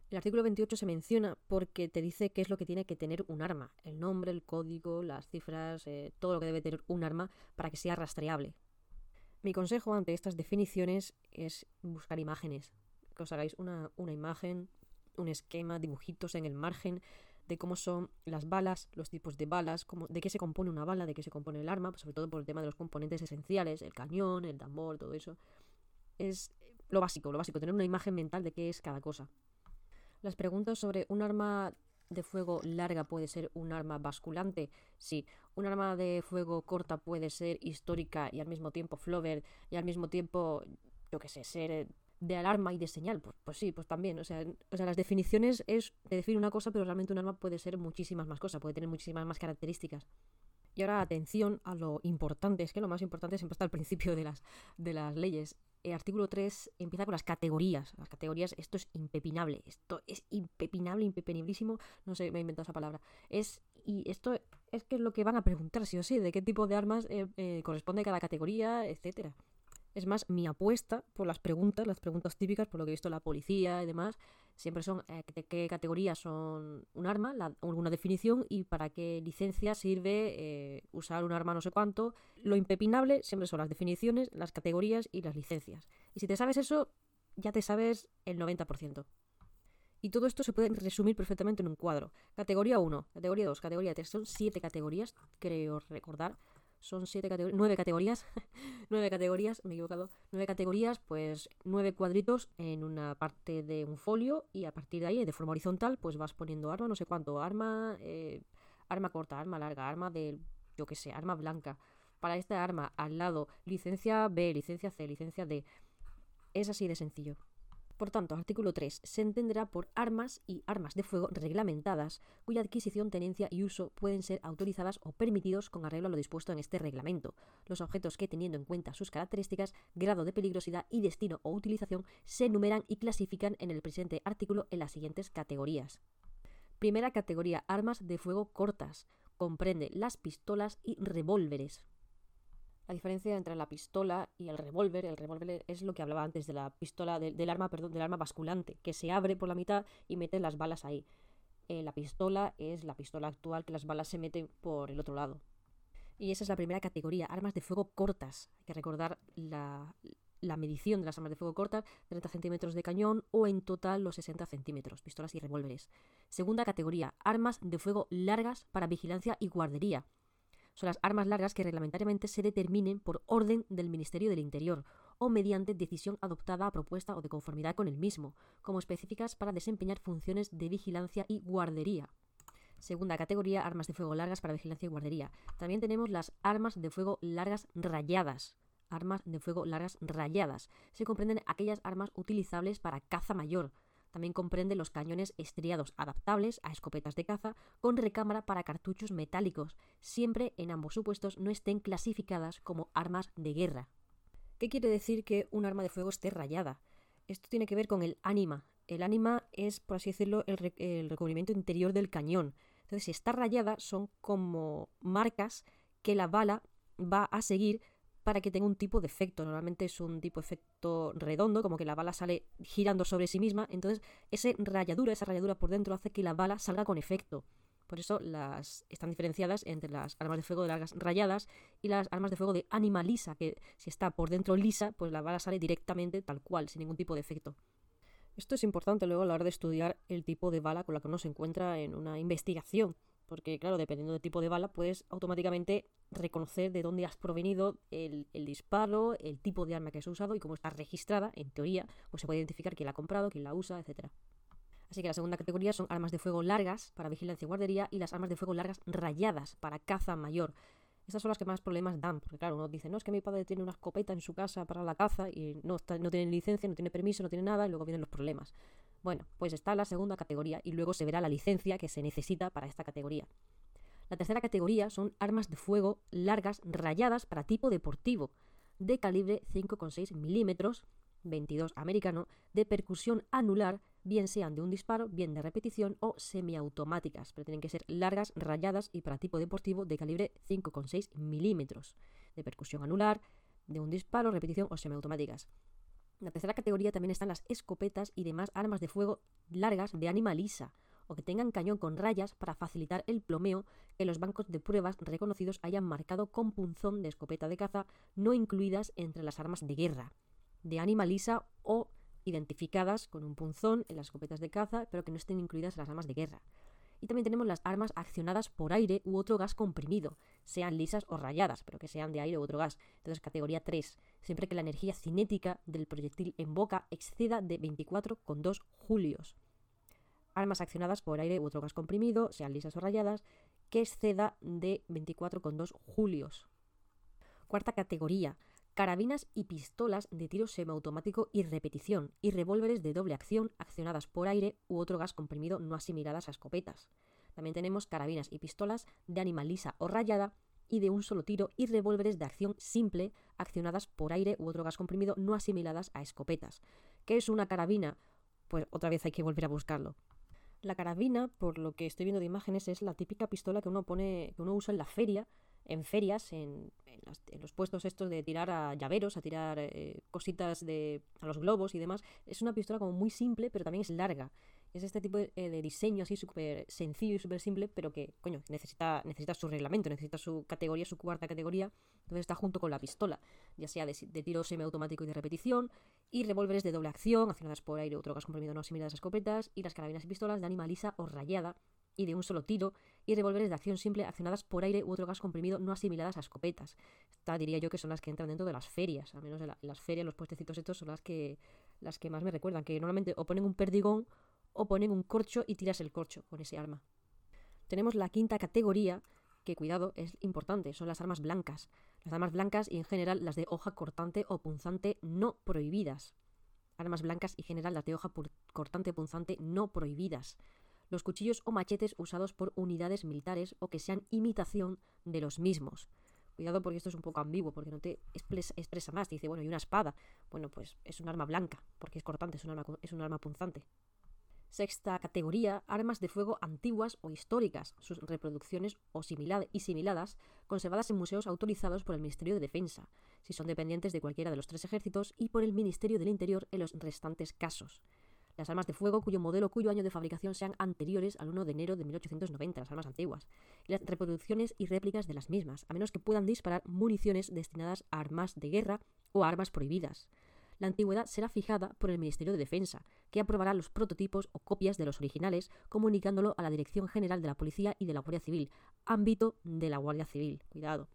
El artículo 28 se menciona porque te dice qué es lo que tiene que tener un arma, el nombre, el código, las cifras, eh, todo lo que debe tener un arma para que sea rastreable. Mi consejo ante estas definiciones es buscar imágenes, que os hagáis una, imagen, un esquema, dibujitos en el margen de cómo son las balas, los tipos de balas, cómo, de qué se compone una bala, de qué se compone el arma, sobre todo por el tema de los componentes esenciales, el cañón, el tambor, todo eso. Es lo básico, lo básico, tener una imagen mental de qué es cada cosa. Las preguntas sobre un arma de fuego larga puede ser un arma basculante? Sí. ¿Un arma de fuego corta puede ser histórica y al mismo tiempo flover y al mismo tiempo, yo qué sé, ser de alarma y de señal? Pues, pues sí, pues también. O sea, o sea, las definiciones es de definir una cosa, pero realmente un arma puede ser muchísimas más cosas, puede tener muchísimas más características. Y ahora atención a lo importante, es que lo más importante siempre está al principio de las, de las leyes el artículo 3 empieza con las categorías. Las categorías, esto es impepinable. Esto es impepinable, impepeniblísimo. No sé, me he inventado esa palabra. Es, y esto es que es lo que van a preguntar, sí o sí, de qué tipo de armas eh, eh, corresponde cada categoría, etcétera. Es más, mi apuesta por las preguntas, las preguntas típicas, por lo que he visto la policía y demás, siempre son eh, de qué categoría son un arma, alguna definición y para qué licencia sirve eh, usar un arma no sé cuánto. Lo impepinable siempre son las definiciones, las categorías y las licencias. Y si te sabes eso, ya te sabes el 90%. Y todo esto se puede resumir perfectamente en un cuadro. Categoría 1, categoría 2, categoría 3. Son 7 categorías, creo recordar. Son siete categorías, nueve categorías, nueve categorías, me he equivocado, nueve categorías, pues nueve cuadritos en una parte de un folio y a partir de ahí, de forma horizontal, pues vas poniendo arma, no sé cuánto, arma, eh, arma corta, arma larga, arma de, yo que sé, arma blanca. Para esta arma, al lado, licencia B, licencia C, licencia D. Es así de sencillo. Por tanto, artículo 3 se entenderá por armas y armas de fuego reglamentadas, cuya adquisición, tenencia y uso pueden ser autorizadas o permitidos con arreglo a lo dispuesto en este reglamento. Los objetos que, teniendo en cuenta sus características, grado de peligrosidad y destino o utilización, se enumeran y clasifican en el presente artículo en las siguientes categorías. Primera categoría, armas de fuego cortas. Comprende las pistolas y revólveres. La diferencia entre la pistola y el revólver, el revólver es lo que hablaba antes de la pistola, del arma, perdón, del arma basculante, que se abre por la mitad y mete las balas ahí. Eh, la pistola es la pistola actual, que las balas se meten por el otro lado. Y esa es la primera categoría, armas de fuego cortas. Hay que recordar la, la medición de las armas de fuego cortas, 30 centímetros de cañón o en total los 60 centímetros, pistolas y revólveres. Segunda categoría, armas de fuego largas para vigilancia y guardería son las armas largas que reglamentariamente se determinen por orden del Ministerio del Interior o mediante decisión adoptada a propuesta o de conformidad con el mismo, como específicas para desempeñar funciones de vigilancia y guardería. Segunda categoría, armas de fuego largas para vigilancia y guardería. También tenemos las armas de fuego largas rayadas. Armas de fuego largas rayadas. Se comprenden aquellas armas utilizables para caza mayor, también comprende los cañones estriados adaptables a escopetas de caza con recámara para cartuchos metálicos, siempre en ambos supuestos no estén clasificadas como armas de guerra. ¿Qué quiere decir que un arma de fuego esté rayada? Esto tiene que ver con el ánima. El ánima es, por así decirlo, el, el recubrimiento interior del cañón. Entonces, si está rayada, son como marcas que la bala va a seguir para que tenga un tipo de efecto. Normalmente es un tipo de efecto redondo, como que la bala sale girando sobre sí misma. Entonces, esa rayadura, esa rayadura por dentro hace que la bala salga con efecto. Por eso las están diferenciadas entre las armas de fuego de largas rayadas y las armas de fuego de ánima lisa, que si está por dentro lisa, pues la bala sale directamente tal cual, sin ningún tipo de efecto. Esto es importante luego a la hora de estudiar el tipo de bala con la que uno se encuentra en una investigación porque claro, dependiendo del tipo de bala, puedes automáticamente reconocer de dónde has provenido el, disparo, el tipo de arma que has usado y cómo está registrada, en teoría, pues se puede identificar quién la ha comprado, quién la usa, etc. Así que la segunda categoría son armas de fuego largas para vigilancia y guardería y las armas de fuego largas rayadas para caza mayor. Estas son las que más problemas dan, porque claro, uno dice, no, es que mi padre tiene una escopeta en su casa para la caza y no, no tiene licencia, no tiene permiso, no tiene nada y luego vienen los problemas. Bueno, pues está la segunda categoría y luego se verá la licencia que se necesita para esta categoría. La tercera categoría son armas de fuego largas rayadas para tipo deportivo, de calibre 5,6 milímetros, 22 americano, de percusión anular, bien sean de un disparo, bien de repetición o semiautomáticas, pero tienen que ser largas, rayadas y para tipo deportivo de calibre 5,6 milímetros, de percusión anular, de un disparo, repetición o semiautomáticas. En la tercera categoría también están las escopetas y demás armas de fuego largas de ánima lisa o que tengan cañón con rayas para facilitar el plomeo que los bancos de pruebas reconocidos hayan marcado con punzón de escopeta de caza no incluidas entre las armas de guerra, de ánima lisa o identificadas con un punzón en las escopetas de caza, pero que no estén incluidas en las armas de guerra. Y también tenemos las armas accionadas por aire u otro gas comprimido, sean lisas o rayadas, pero que sean de aire u otro gas. Entonces, categoría 3, siempre que la energía cinética del proyectil en boca exceda de 24,2 julios. Armas accionadas por aire u otro gas comprimido, sean lisas o rayadas, que exceda de 24,2 julios. Cuarta categoría, carabinas y pistolas de tiro semiautomático y repetición, y revólveres de doble acción accionadas por aire u otro gas comprimido no asimiladas a escopetas. También tenemos carabinas y pistolas de ánima lisa o rayada y de un solo tiro y revólveres de acción simple accionadas por aire u otro gas comprimido no asimiladas a escopetas. ¿Qué es una carabina? Pues otra vez hay que volver a buscarlo. La carabina, por lo que estoy viendo de imágenes, es la típica pistola que uno pone, que uno usa en la feria en ferias, en, los puestos estos de tirar a llaveros, a tirar eh, cositas de, a los globos y demás. Es una pistola como muy simple, pero también es larga. Es este tipo de, eh, diseño así súper sencillo y súper simple, pero que, coño, necesita, necesita su reglamento, necesita su categoría, su cuarta categoría. Entonces está junto con la pistola, ya sea de, tiro semiautomático y de repetición, y revólveres de doble acción, accionadas por aire o otro gas comprimido no similares a escopetas, y las carabinas y pistolas de ánima lisa o rayada, y de un solo tiro, y revólveres de acción simple accionadas por aire u otro gas comprimido no asimiladas a escopetas. Esta diría yo que son las que entran dentro de las ferias, al menos en, las ferias, los puestecitos estos son las que, las que más me recuerdan, que normalmente o ponen un perdigón o ponen un corcho y tiras el corcho con ese arma. Tenemos la quinta categoría, que cuidado, es importante, son las armas blancas. Las armas blancas y en general las de hoja cortante o punzante no prohibidas. Armas blancas y en general las de hoja cortante o punzante no prohibidas los cuchillos o machetes usados por unidades militares o que sean imitación de los mismos. Cuidado porque esto es un poco ambiguo, porque no te expresa más. Te dice, bueno, y una espada. Bueno, pues es un arma blanca, porque es cortante, es un arma, es un arma punzante. Sexta categoría, armas de fuego antiguas o históricas, sus reproducciones o y similadas, conservadas en museos autorizados por el Ministerio de Defensa, si son dependientes de cualquiera de los tres ejércitos, y por el Ministerio del Interior en los restantes casos las armas de fuego cuyo modelo cuyo año de fabricación sean anteriores al 1 de enero de 1890, las armas antiguas, y las reproducciones y réplicas de las mismas, a menos que puedan disparar municiones destinadas a armas de guerra o armas prohibidas. La antigüedad será fijada por el Ministerio de Defensa, que aprobará los prototipos o copias de los originales, comunicándolo a la Dirección General de la Policía y de la Guardia Civil, ámbito de la Guardia Civil. Cuidado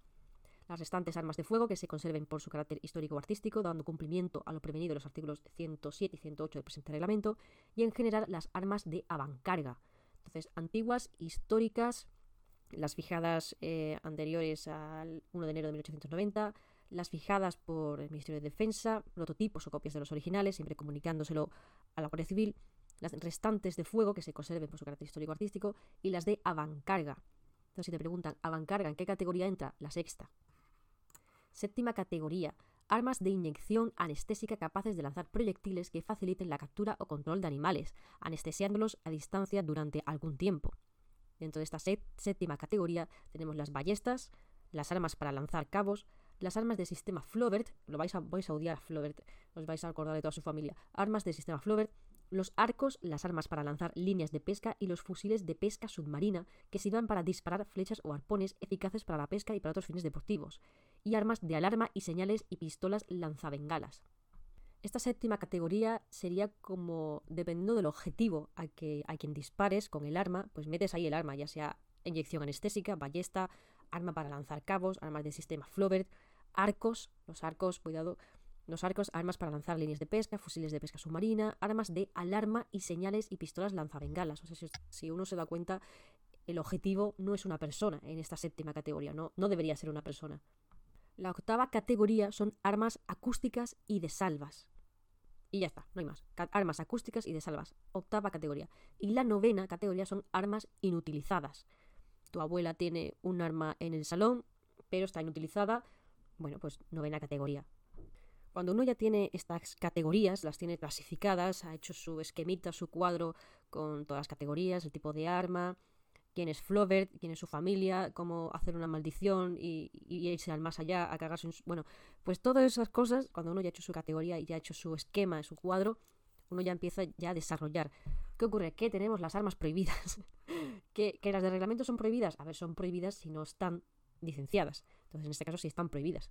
las restantes armas de fuego que se conserven por su carácter histórico o artístico, dando cumplimiento a lo prevenido en los artículos 107 y 108 del presente reglamento, y en general las armas de avancarga. Entonces, antiguas, históricas, las fijadas eh, anteriores al 1 de enero de 1890, las fijadas por el Ministerio de Defensa, prototipos o copias de los originales, siempre comunicándoselo a la Guardia Civil, las restantes de fuego que se conserven por su carácter histórico-artístico y las de avancarga. Entonces, si te preguntan, ¿avancarga en qué categoría entra? La sexta. Séptima categoría. Armas de inyección anestésica capaces de lanzar proyectiles que faciliten la captura o control de animales, anestesiándolos a distancia durante algún tiempo. Dentro de esta séptima categoría tenemos las ballestas, las armas para lanzar cabos, las armas del sistema Flaubert, lo vais a, vais a os vais a acordar de toda su familia, armas del sistema Flaubert, los arcos, las armas para lanzar líneas de pesca y los fusiles de pesca submarina que sirvan para disparar flechas o arpones eficaces para la pesca y para otros fines deportivos, y armas de alarma y señales y pistolas lanzabengalas. Esta séptima categoría sería como, dependiendo del objetivo a, que, a quien dispares con el arma, pues metes ahí el arma, ya sea inyección anestésica, ballesta, arma para lanzar cabos, armas del sistema Flaubert, arcos, los arcos, cuidado, los arcos, armas para lanzar líneas de pesca, fusiles de pesca submarina, armas de alarma y señales y pistolas lanzabengalas. O sea, si, uno se da cuenta, el objetivo no es una persona en esta séptima categoría, no debería ser una persona. La octava categoría son armas acústicas y de salvas. Y ya está, no hay más. Armas acústicas y de salvas. Octava categoría. Y la novena categoría son armas inutilizadas. Tu abuela tiene un arma en el salón, pero está inutilizada. Bueno, pues novena categoría. Cuando uno ya tiene estas categorías, las tiene clasificadas, ha hecho su esquemita, su cuadro con todas las categorías, el tipo de arma, quién es Flaubert, quién es su familia, cómo hacer una maldición y, irse al más allá, a cagarse en su... Bueno, pues todas esas cosas, cuando uno ya ha hecho su categoría y ya ha hecho su esquema, su cuadro, uno ya empieza ya a desarrollar. ¿Qué ocurre? Que tenemos las armas prohibidas. ¿Que, ¿Que las de reglamento son prohibidas? A ver, son prohibidas si no están licenciadas. Entonces, en este caso sí están prohibidas.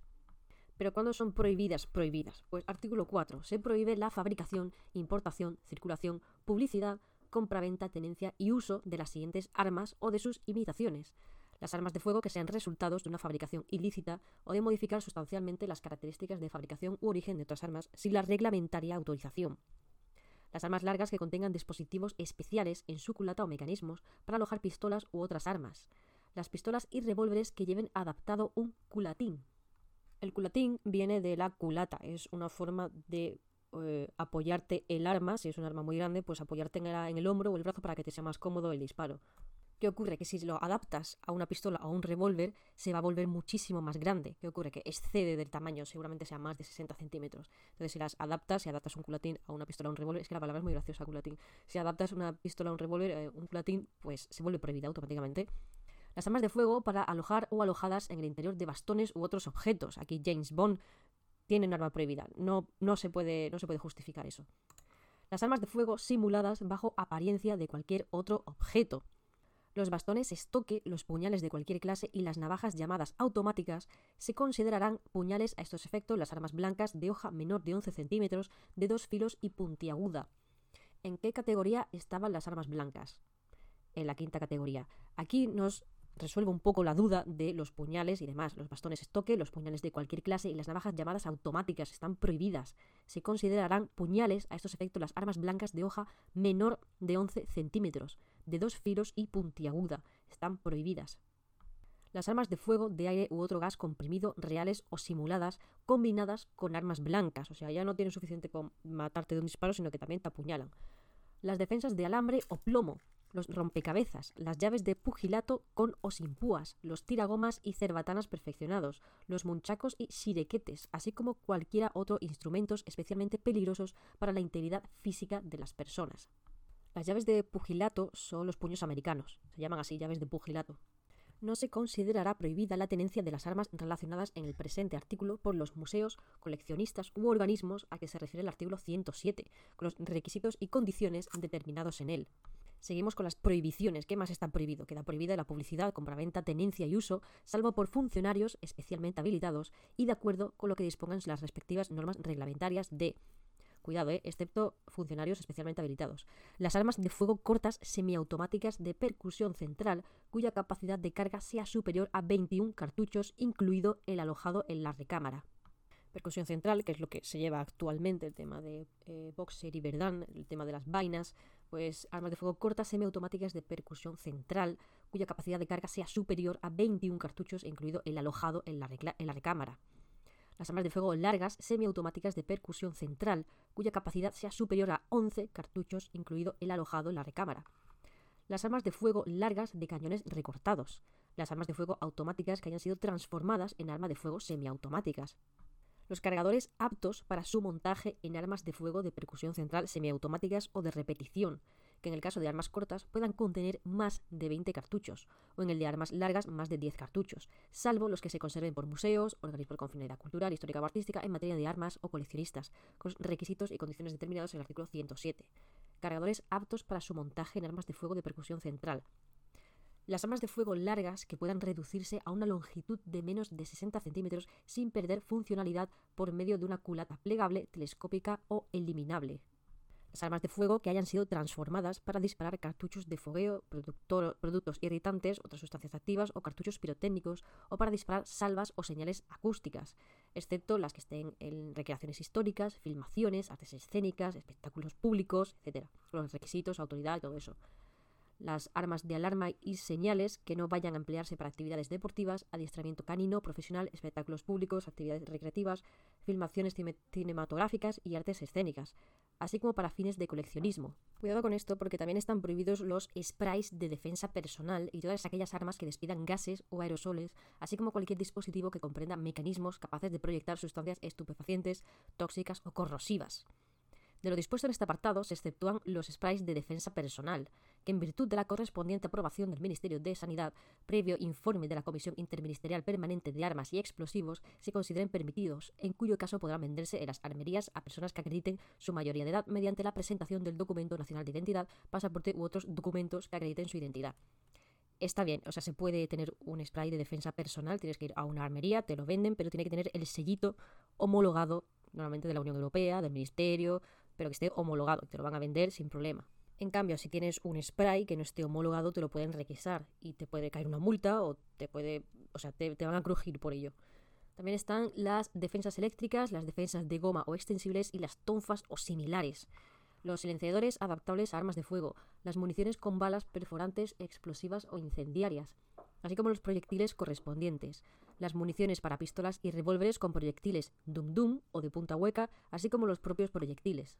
Pero ¿cuándo son prohibidas? Prohibidas. Pues artículo 4. Se prohíbe la fabricación, importación, circulación, publicidad, compraventa, tenencia y uso de las siguientes armas o de sus imitaciones. Las armas de fuego que sean resultados de una fabricación ilícita o de modificar sustancialmente las características de fabricación u origen de otras armas sin la reglamentaria autorización. Las armas largas que contengan dispositivos especiales en su culata o mecanismos para alojar pistolas u otras armas. Las pistolas y revólveres que lleven adaptado un culatín, el culatín viene de la culata, es una forma de eh, apoyarte el arma, si es un arma muy grande, pues apoyarte en el, hombro o el brazo para que te sea más cómodo el disparo. ¿Qué ocurre? Que si lo adaptas a una pistola o a un revólver, se va a volver muchísimo más grande. ¿Qué ocurre? Que excede del tamaño, seguramente sea más de 60 centímetros. Entonces, si las adaptas, si adaptas un culatín a una pistola o un revólver, es que la palabra es muy graciosa, culatín. Si adaptas una pistola a un revólver, eh, un culatín, pues se vuelve prohibida automáticamente. Las armas de fuego para alojar o alojadas en el interior de bastones u otros objetos. Aquí James Bond tiene un arma prohibida. No, no, se puede, no se puede justificar eso. Las armas de fuego simuladas bajo apariencia de cualquier otro objeto. Los bastones estoque, los puñales de cualquier clase y las navajas llamadas automáticas se considerarán puñales a estos efectos las armas blancas de hoja menor de 11 centímetros, de dos filos y puntiaguda. ¿En qué categoría estaban las armas blancas? En la quinta categoría. Aquí nos resuelve un poco la duda de los puñales y demás. Los bastones estoque, los puñales de cualquier clase y las navajas llamadas automáticas están prohibidas. Se considerarán puñales a estos efectos las armas blancas de hoja menor de 11 centímetros, de dos filos y puntiaguda. Están prohibidas. Las armas de fuego, de aire u otro gas comprimido reales o simuladas combinadas con armas blancas. O sea, ya no tienen suficiente con matarte de un disparo, sino que también te apuñalan. Las defensas de alambre o plomo, los rompecabezas, las llaves de pugilato con o sin púas, los tiragomas y cerbatanas perfeccionados, los munchacos y sirequetes, así como cualquiera otro instrumentos especialmente peligrosos para la integridad física de las personas. Las llaves de pugilato son los puños americanos, se llaman así llaves de pugilato. No se considerará prohibida la tenencia de las armas relacionadas en el presente artículo por los museos, coleccionistas u organismos a que se refiere el artículo 107, con los requisitos y condiciones determinados en él. Seguimos con las prohibiciones. ¿Qué más está prohibido? Queda prohibida la publicidad, compraventa, tenencia y uso, salvo por funcionarios especialmente habilitados y de acuerdo con lo que dispongan las respectivas normas reglamentarias de cuidado, ¿eh? excepto funcionarios especialmente habilitados. Las armas de fuego cortas semiautomáticas de percusión central, cuya capacidad de carga sea superior a 21 cartuchos, incluido el alojado en la recámara percusión central, que es lo que se lleva actualmente, el tema de eh, Boxer y Verdán, el tema de las vainas, pues armas de fuego cortas semiautomáticas de percusión central, cuya capacidad de carga sea superior a 21 cartuchos, incluido el alojado en la, en la recámara. Las armas de fuego largas semiautomáticas de percusión central, cuya capacidad sea superior a 11 cartuchos, incluido el alojado en la recámara. Las armas de fuego largas de cañones recortados. Las armas de fuego automáticas que hayan sido transformadas en armas de fuego semiautomáticas los cargadores aptos para su montaje en armas de fuego de percusión central semiautomáticas o de repetición, que en el caso de armas cortas puedan contener más de 20 cartuchos, o en el de armas largas más de 10 cartuchos, salvo los que se conserven por museos, organismos con finalidad cultural, histórica o artística en materia de armas o coleccionistas, con requisitos y condiciones determinados en el artículo 107. Cargadores aptos para su montaje en armas de fuego de percusión central, las armas de fuego largas que puedan reducirse a una longitud de menos de 60 centímetros sin perder funcionalidad por medio de una culata plegable, telescópica o eliminable. Las armas de fuego que hayan sido transformadas para disparar cartuchos de fogueo, productos irritantes, otras sustancias activas o cartuchos pirotécnicos o para disparar salvas o señales acústicas, excepto las que estén en recreaciones históricas, filmaciones, artes escénicas, espectáculos públicos, etc. Los requisitos, autoridad y todo eso las armas de alarma y señales que no vayan a emplearse para actividades deportivas, adiestramiento canino, profesional, espectáculos públicos, actividades recreativas, filmaciones cinematográficas y artes escénicas, así como para fines de coleccionismo. Cuidado con esto porque también están prohibidos los sprays de defensa personal y todas aquellas armas que despidan gases o aerosoles, así como cualquier dispositivo que comprenda mecanismos capaces de proyectar sustancias estupefacientes, tóxicas o corrosivas. De lo dispuesto en este apartado se exceptúan los sprays de defensa personal, que en virtud de la correspondiente aprobación del Ministerio de Sanidad, previo informe de la Comisión Interministerial Permanente de Armas y Explosivos, se consideren permitidos, en cuyo caso podrán venderse en las armerías a personas que acrediten su mayoría de edad mediante la presentación del documento nacional de identidad, pasaporte u otros documentos que acrediten su identidad está bien, o sea, se puede tener un spray de defensa personal, tienes que ir a una armería, te lo venden, pero tiene que tener el sellito homologado, normalmente de la Unión Europea, del Ministerio, pero que esté homologado, te lo van a vender sin problema. En cambio, si tienes un spray que no esté homologado, te lo pueden requisar y te puede caer una multa o te puede, o sea, te, te van a crujir por ello. También están las defensas eléctricas, las defensas de goma o extensibles y las tonfas o similares. Los silenciadores adaptables a armas de fuego, las municiones con balas perforantes, explosivas o incendiarias, así como los proyectiles correspondientes, las municiones para pistolas y revólveres con proyectiles Dum Dum o de punta hueca, así como los propios proyectiles.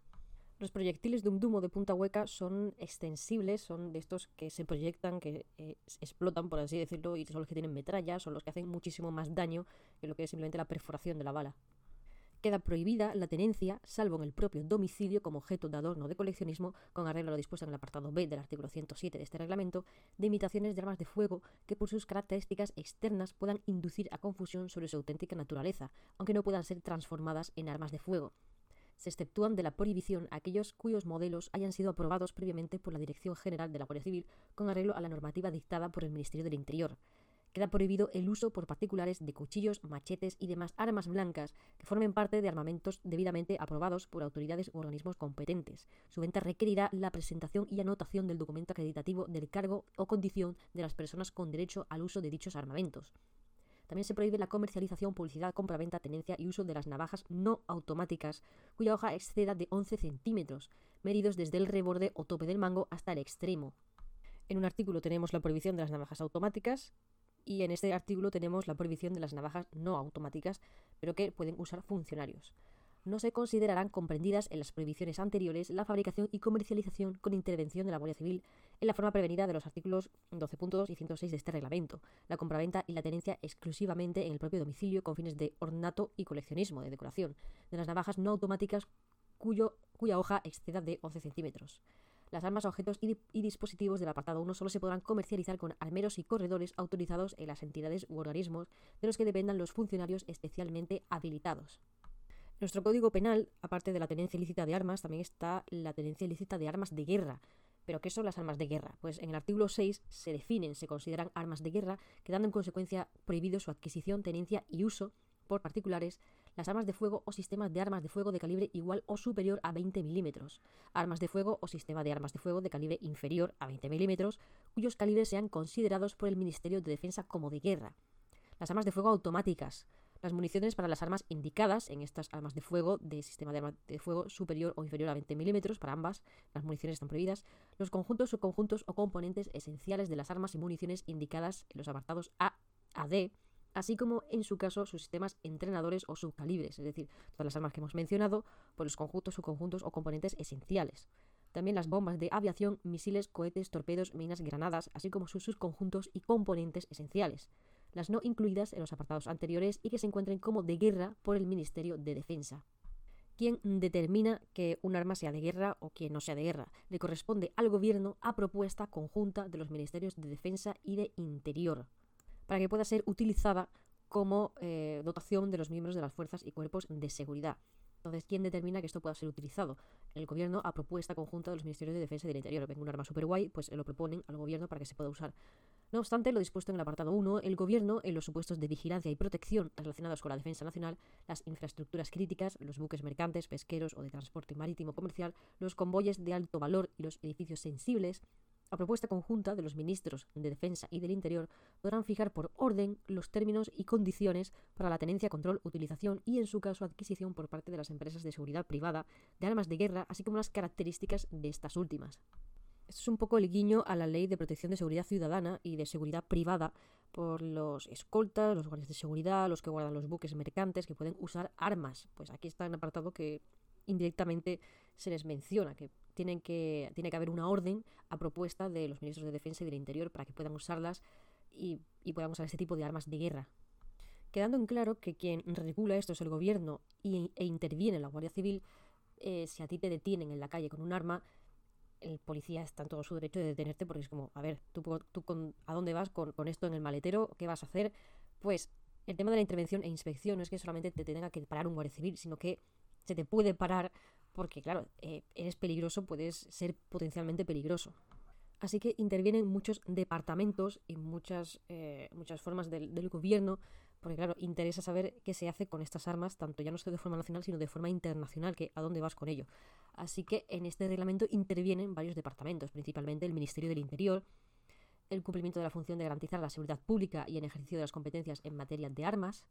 Los proyectiles Dum Dum o de punta hueca son extensibles, son de estos que se proyectan, que eh, explotan, por así decirlo, y son los que tienen metralla, son los que hacen muchísimo más daño que lo que es simplemente la perforación de la bala. Queda prohibida la tenencia, salvo en el propio domicilio como objeto de adorno de coleccionismo, con arreglo a lo dispuesto en el apartado B del artículo 107 de este reglamento, de imitaciones de armas de fuego que por sus características externas puedan inducir a confusión sobre su auténtica naturaleza, aunque no puedan ser transformadas en armas de fuego. Se exceptúan de la prohibición aquellos cuyos modelos hayan sido aprobados previamente por la Dirección General de la Guardia Civil con arreglo a la normativa dictada por el Ministerio del Interior, Queda prohibido el uso por particulares de cuchillos, machetes y demás armas blancas que formen parte de armamentos debidamente aprobados por autoridades u organismos competentes. Su venta requerirá la presentación y anotación del documento acreditativo del cargo o condición de las personas con derecho al uso de dichos armamentos. También se prohíbe la comercialización, publicidad, compra-venta, tenencia y uso de las navajas no automáticas, cuya hoja exceda de 11 centímetros, medidos desde el reborde o tope del mango hasta el extremo. En un artículo tenemos la prohibición de las navajas automáticas, y en este artículo tenemos la prohibición de las navajas no automáticas, pero que pueden usar funcionarios. No se considerarán comprendidas en las prohibiciones anteriores la fabricación y comercialización con intervención de la Guardia Civil en la forma prevenida de los artículos 12.2 y 106 de este reglamento, la compraventa y la tenencia exclusivamente en el propio domicilio con fines de ornato y coleccionismo, de decoración, de las navajas no automáticas cuya hoja exceda de 11 centímetros. Las armas, objetos y, dispositivos del apartado 1 solo se podrán comercializar con armeros y corredores autorizados en las entidades u organismos de los que dependan los funcionarios especialmente habilitados. Nuestro Código Penal, aparte de la tenencia ilícita de armas, también está la tenencia ilícita de armas de guerra. ¿Pero qué son las armas de guerra? Pues en el artículo 6 se definen, se consideran armas de guerra, quedando en consecuencia prohibido su adquisición, tenencia y uso por particulares las armas de fuego o sistemas de armas de fuego de calibre igual o superior a 20 milímetros, armas de fuego o sistema de armas de fuego de calibre inferior a 20 milímetros, cuyos calibres sean considerados por el Ministerio de Defensa como de guerra, las armas de fuego automáticas, las municiones para las armas indicadas en estas armas de fuego de sistema de de fuego superior o inferior a 20 milímetros, para ambas las municiones están prohibidas, los conjuntos, subconjuntos o componentes esenciales de las armas y municiones indicadas en los apartados A a D, así como en su caso sus sistemas entrenadores o subcalibres, es decir, todas las armas que hemos mencionado, por los conjuntos, subconjuntos o componentes esenciales. También las bombas de aviación, misiles, cohetes, torpedos, minas, granadas, así como sus subconjuntos y componentes esenciales. Las no incluidas en los apartados anteriores y que se encuentren como de guerra por el Ministerio de Defensa. ¿Quién determina que un arma sea de guerra o que no sea de guerra? Le corresponde al Gobierno a propuesta conjunta de los Ministerios de Defensa y de Interior para que pueda ser utilizada como eh, dotación de los miembros de las fuerzas y cuerpos de seguridad. Entonces, ¿quién determina que esto pueda ser utilizado? El gobierno a propuesta conjunta de los ministerios de defensa y del interior. Venga un arma super guay, pues lo proponen al gobierno para que se pueda usar. No obstante, lo dispuesto en el apartado 1, el gobierno, en los supuestos de vigilancia y protección relacionados con la defensa nacional, las infraestructuras críticas, los buques mercantes, pesqueros o de transporte marítimo comercial, los convoyes de alto valor y los edificios sensibles, a propuesta conjunta de los ministros de Defensa y del Interior podrán fijar por orden los términos y condiciones para la tenencia, control, utilización y, en su caso, adquisición por parte de las empresas de seguridad privada de armas de guerra, así como las características de estas últimas. Esto es un poco el guiño a la Ley de Protección de Seguridad Ciudadana y de Seguridad Privada por los escoltas, los guardias de seguridad, los que guardan los buques mercantes, que pueden usar armas. Pues aquí está un apartado que indirectamente se les menciona que, tienen que tiene que haber una orden a propuesta de los ministros de Defensa y del Interior para que puedan usarlas y, puedan usar ese tipo de armas de guerra. Quedando en claro que quien regula esto es el gobierno y, e interviene la Guardia Civil, eh, si a ti te detienen en la calle con un arma, el policía está en todo su derecho de detenerte porque es como, a ver, tú, tú con, ¿a dónde vas con, esto en el maletero? ¿Qué vas a hacer? Pues el tema de la intervención e inspección no es que solamente te tenga que parar un guardia civil, sino que se te puede parar porque, claro, eh, eres peligroso, puedes ser potencialmente peligroso. Así que intervienen muchos departamentos y muchas, eh, muchas formas del, gobierno, porque, claro, interesa saber qué se hace con estas armas, tanto ya no solo de forma nacional, sino de forma internacional, que a dónde vas con ello. Así que en este reglamento intervienen varios departamentos, principalmente el Ministerio del Interior, el cumplimiento de la función de garantizar la seguridad pública y en ejercicio de las competencias en materia de armas,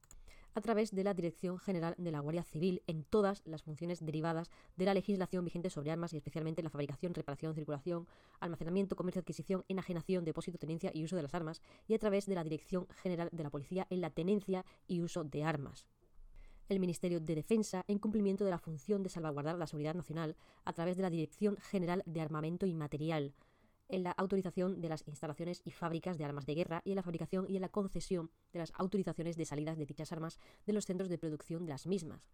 a través de la Dirección General de la Guardia Civil en todas las funciones derivadas de la legislación vigente sobre armas y especialmente la fabricación, reparación, circulación, almacenamiento, comercio, adquisición, enajenación, depósito, tenencia y uso de las armas, y a través de la Dirección General de la Policía en la tenencia y uso de armas el Ministerio de Defensa en cumplimiento de la función de salvaguardar la seguridad nacional a través de la Dirección General de Armamento y Material, en la autorización de las instalaciones y fábricas de armas de guerra y en la fabricación y en la concesión de las autorizaciones de salidas de dichas armas de los centros de producción de las mismas.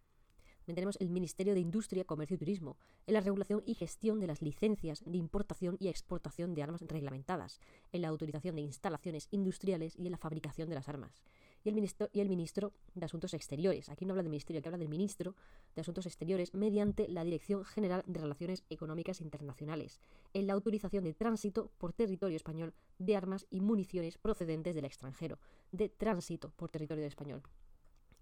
tenemos el Ministerio de Industria, Comercio y Turismo, en la regulación y gestión de las licencias de importación y exportación de armas reglamentadas, en la autorización de instalaciones industriales y en la fabricación de las armas. Y el, ministro, y el ministro de Asuntos Exteriores. Aquí no habla del ministerio, aquí habla del ministro de Asuntos Exteriores mediante la Dirección General de Relaciones Económicas Internacionales, en la autorización de tránsito por territorio español de armas y municiones procedentes del extranjero, de tránsito por territorio español.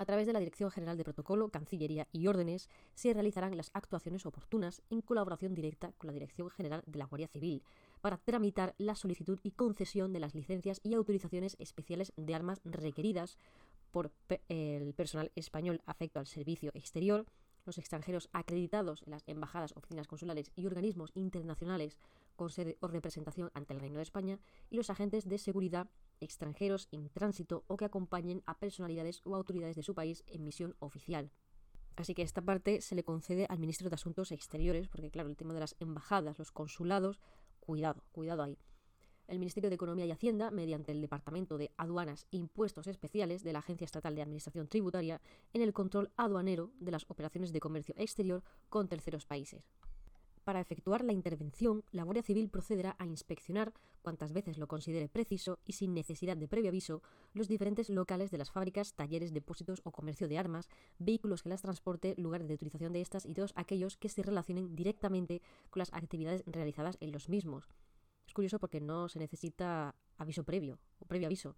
A través de la Dirección General de Protocolo, Cancillería y Órdenes se realizarán las actuaciones oportunas en colaboración directa con la Dirección General de la Guardia Civil para tramitar la solicitud y concesión de las licencias y autorizaciones especiales de armas requeridas por el personal español afecto al servicio exterior, los extranjeros acreditados en las embajadas, oficinas consulares y organismos internacionales con sede o representación ante el Reino de España y los agentes de seguridad extranjeros en tránsito o que acompañen a personalidades o autoridades de su país en misión oficial. Así que esta parte se le concede al ministro de Asuntos Exteriores, porque claro, el tema de las embajadas, los consulados, cuidado, cuidado ahí. El Ministerio de Economía y Hacienda, mediante el Departamento de Aduanas e Impuestos Especiales de la Agencia Estatal de Administración Tributaria, en el control aduanero de las operaciones de comercio exterior con terceros países. Para efectuar la intervención, la Guardia Civil procederá a inspeccionar, cuantas veces lo considere preciso y sin necesidad de previo aviso, los diferentes locales de las fábricas, talleres, depósitos o comercio de armas, vehículos que las transporte, lugares de utilización de estas y todos aquellos que se relacionen directamente con las actividades realizadas en los mismos. Es curioso porque no se necesita aviso previo o previo aviso.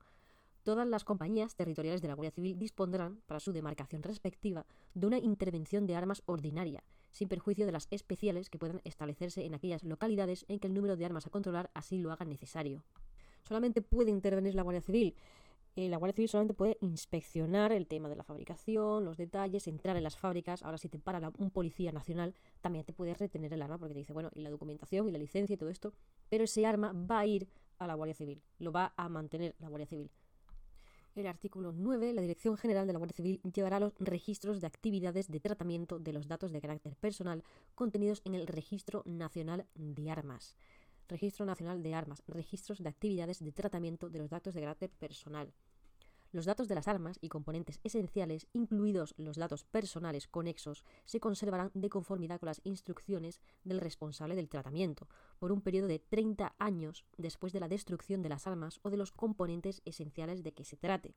Todas las compañías territoriales de la Guardia Civil dispondrán, para su demarcación respectiva, de una intervención de armas ordinaria, sin perjuicio de las especiales que puedan establecerse en aquellas localidades en que el número de armas a controlar así lo haga necesario. Solamente puede intervenir la Guardia Civil. Eh, la Guardia Civil solamente puede inspeccionar el tema de la fabricación, los detalles, entrar en las fábricas. Ahora, si te para un policía nacional, también te puede retener el arma porque te dice, bueno, y la documentación y la licencia y todo esto. Pero ese arma va a ir a la Guardia Civil, lo va a mantener la Guardia Civil. El artículo 9, la Dirección General de la Guardia Civil llevará los registros de actividades de tratamiento de los datos de carácter personal contenidos en el Registro Nacional de Armas. Registro Nacional de Armas, registros de actividades de tratamiento de los datos de carácter personal. Los datos de las armas y componentes esenciales, incluidos los datos personales conexos, se conservarán de conformidad con las instrucciones del responsable del tratamiento, por un periodo de 30 años después de la destrucción de las armas o de los componentes esenciales de que se trate.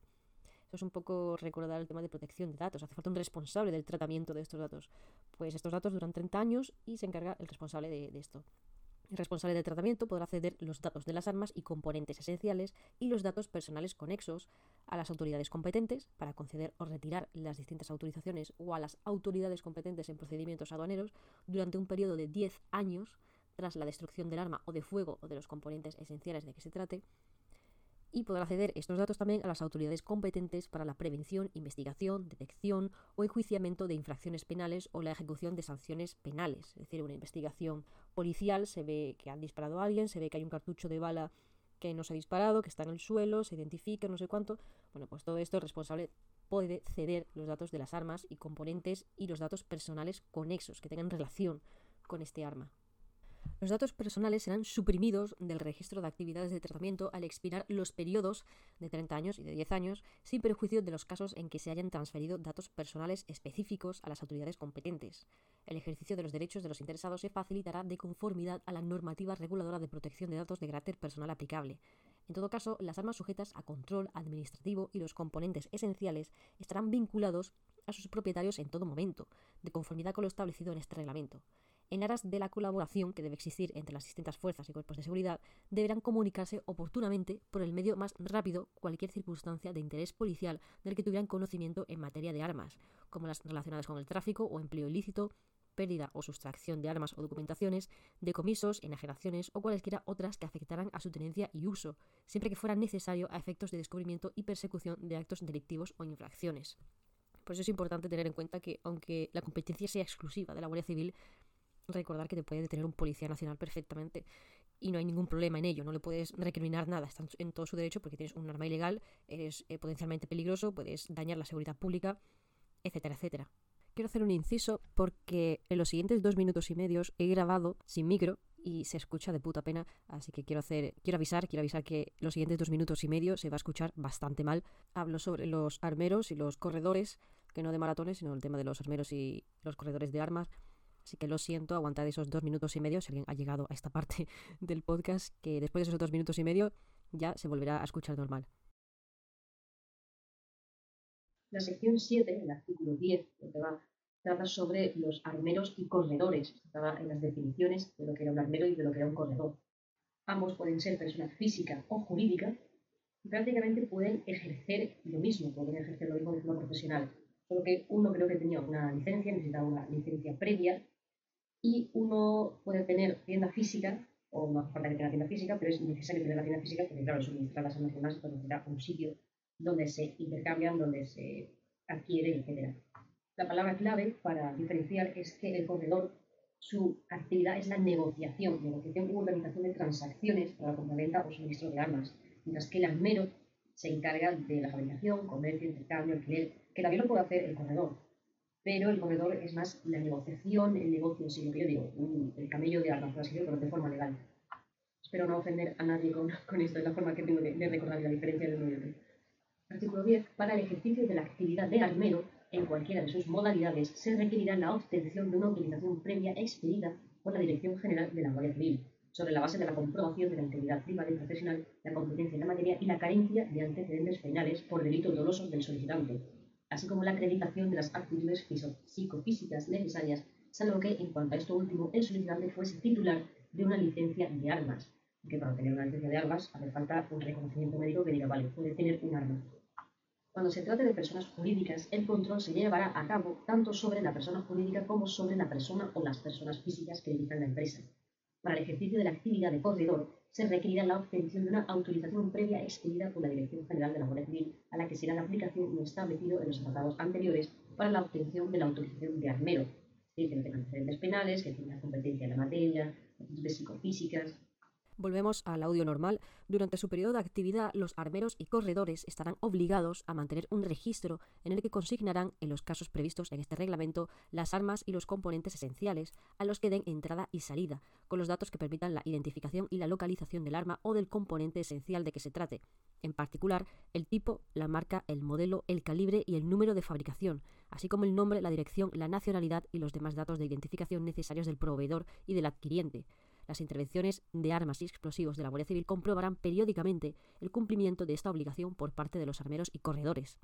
Eso es un poco recordar el tema de protección de datos. Hace falta un responsable del tratamiento de estos datos. Pues estos datos duran 30 años y se encarga el responsable de, de esto. Responsable de tratamiento podrá ceder los datos de las armas y componentes esenciales y los datos personales conexos a las autoridades competentes para conceder o retirar las distintas autorizaciones o a las autoridades competentes en procedimientos aduaneros durante un periodo de 10 años tras la destrucción del arma o de fuego o de los componentes esenciales de que se trate y podrá acceder estos datos también a las autoridades competentes para la prevención, investigación, detección o enjuiciamiento de infracciones penales o la ejecución de sanciones penales. Es decir, una investigación policial se ve que han disparado a alguien, se ve que hay un cartucho de bala que no se ha disparado, que está en el suelo, se identifica, no sé cuánto. Bueno, pues todo esto el responsable puede ceder los datos de las armas y componentes y los datos personales conexos que tengan relación con este arma. Los datos personales serán suprimidos del registro de actividades de tratamiento al expirar los periodos de 30 años y de 10 años, sin perjuicio de los casos en que se hayan transferido datos personales específicos a las autoridades competentes. El ejercicio de los derechos de los interesados se facilitará de conformidad a la normativa reguladora de protección de datos de carácter personal aplicable. En todo caso, las armas sujetas a control administrativo y los componentes esenciales estarán vinculados a sus propietarios en todo momento, de conformidad con lo establecido en este reglamento en aras de la colaboración que debe existir entre las distintas fuerzas y cuerpos de seguridad, deberán comunicarse oportunamente por el medio más rápido cualquier circunstancia de interés policial del que tuvieran conocimiento en materia de armas, como las relacionadas con el tráfico o empleo ilícito, pérdida o sustracción de armas o documentaciones, decomisos, enajenaciones o cualesquiera otras que afectaran a su tenencia y uso, siempre que fuera necesario a efectos de descubrimiento y persecución de actos delictivos o infracciones. Por eso es importante tener en cuenta que, aunque la competencia sea exclusiva de la Guardia Civil, recordar que te puede detener un policía nacional perfectamente y no hay ningún problema en ello, no le puedes recriminar nada, está en todo su derecho porque tienes un arma ilegal, eres eh, potencialmente peligroso, puedes dañar la seguridad pública, etcétera, etcétera. Quiero hacer un inciso porque en los siguientes dos minutos y medios he grabado sin micro y se escucha de puta pena, así que quiero hacer, quiero avisar, quiero avisar que los siguientes dos minutos y medio se va a escuchar bastante mal. Hablo sobre los armeros y los corredores, que no de maratones, sino el tema de los armeros y los corredores de armas. Así que lo siento, aguantad esos dos minutos y medio si alguien ha llegado a esta parte del podcast, que después de esos dos minutos y medio ya se volverá a escuchar normal. La sección 7, el artículo 10, trata sobre los armeros y corredores. Estaba en las definiciones de lo que era un armero y de lo que era un corredor. Ambos pueden ser personas físicas o jurídicas y prácticamente pueden ejercer lo mismo, pueden ejercer lo mismo de forma profesional. Solo que uno creo que tenía una licencia, necesitaba una licencia previa y uno puede tener tienda física, o no hace falta que tenga tienda física, pero es necesario tener la tienda física porque, claro, suministrar las pues necesita un sitio donde se intercambian, donde se adquieren, etc. La palabra clave para diferenciar es que el corredor, su actividad es la negociación, negociación u organización de transacciones para la compraventa o suministro de armas, mientras que el armero se encarga de la fabricación, comercio, intercambio, alquiler, que también lo puede hacer el corredor, pero el corredor es más la negociación, el negocio, lo que yo digo, el camello de armas, por pero de forma legal. Espero no ofender a nadie con, esto, es la forma que tengo de, recordar la diferencia del uno Artículo 10. Para el ejercicio de la actividad de armero, en cualquiera de sus modalidades, se requerirá la obtención de una autorización previa expedida por la Dirección General de la Guardia Civil, sobre la base de la comprobación de la integridad privada y profesional, la competencia en la materia y la carencia de antecedentes penales por delitos dolosos del solicitante, así como la acreditación de las aptitudes psicofísicas necesarias, salvo que, en cuanto a esto último, el solicitante fuese titular de una licencia de armas, que para tener una licencia de armas hace falta un reconocimiento médico que diga, vale, puede tener un arma. Cuando se trate de personas jurídicas, el control se llevará a cabo tanto sobre la persona jurídica como sobre la persona o las personas físicas que dirijan la empresa. Para el ejercicio de la actividad de corredor, se requerirá la obtención de una autorización previa expedida por la Dirección General de la Guardia Civil, a la que será la aplicación lo establecido en los tratados anteriores para la obtención de la autorización de armero, que no tenga antecedentes penales, que tenga competencia en la materia, de psicofísicas, Volvemos al audio normal. Durante su periodo de actividad, los armeros y corredores estarán obligados a mantener un registro en el que consignarán, en los casos previstos en este reglamento, las armas y los componentes esenciales a los que den entrada y salida, con los datos que permitan la identificación y la localización del arma o del componente esencial de que se trate. En particular, el tipo, la marca, el modelo, el calibre y el número de fabricación, así como el nombre, la dirección, la nacionalidad y los demás datos de identificación necesarios del proveedor y del adquiriente. Las intervenciones de armas y explosivos de la Guardia Civil comprobarán periódicamente el cumplimiento de esta obligación por parte de los armeros y corredores.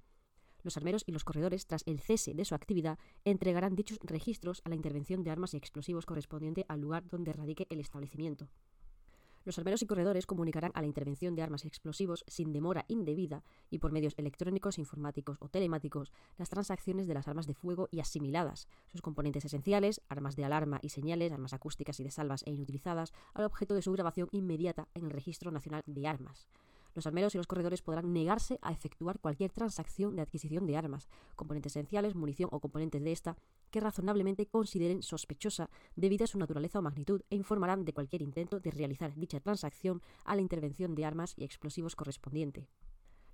Los armeros y los corredores, tras el cese de su actividad, entregarán dichos registros a la intervención de armas y explosivos correspondiente al lugar donde radique el establecimiento. Los armeros y corredores comunicarán a la intervención de armas y explosivos sin demora indebida y por medios electrónicos, informáticos o telemáticos las transacciones de las armas de fuego y asimiladas, sus componentes esenciales, armas de alarma y señales, armas acústicas y de salvas e inutilizadas, al objeto de su grabación inmediata en el Registro Nacional de Armas. Los armeros y los corredores podrán negarse a efectuar cualquier transacción de adquisición de armas, componentes esenciales, munición o componentes de esta, que razonablemente consideren sospechosa debido a su naturaleza o magnitud e informarán de cualquier intento de realizar dicha transacción a la intervención de armas y explosivos correspondiente.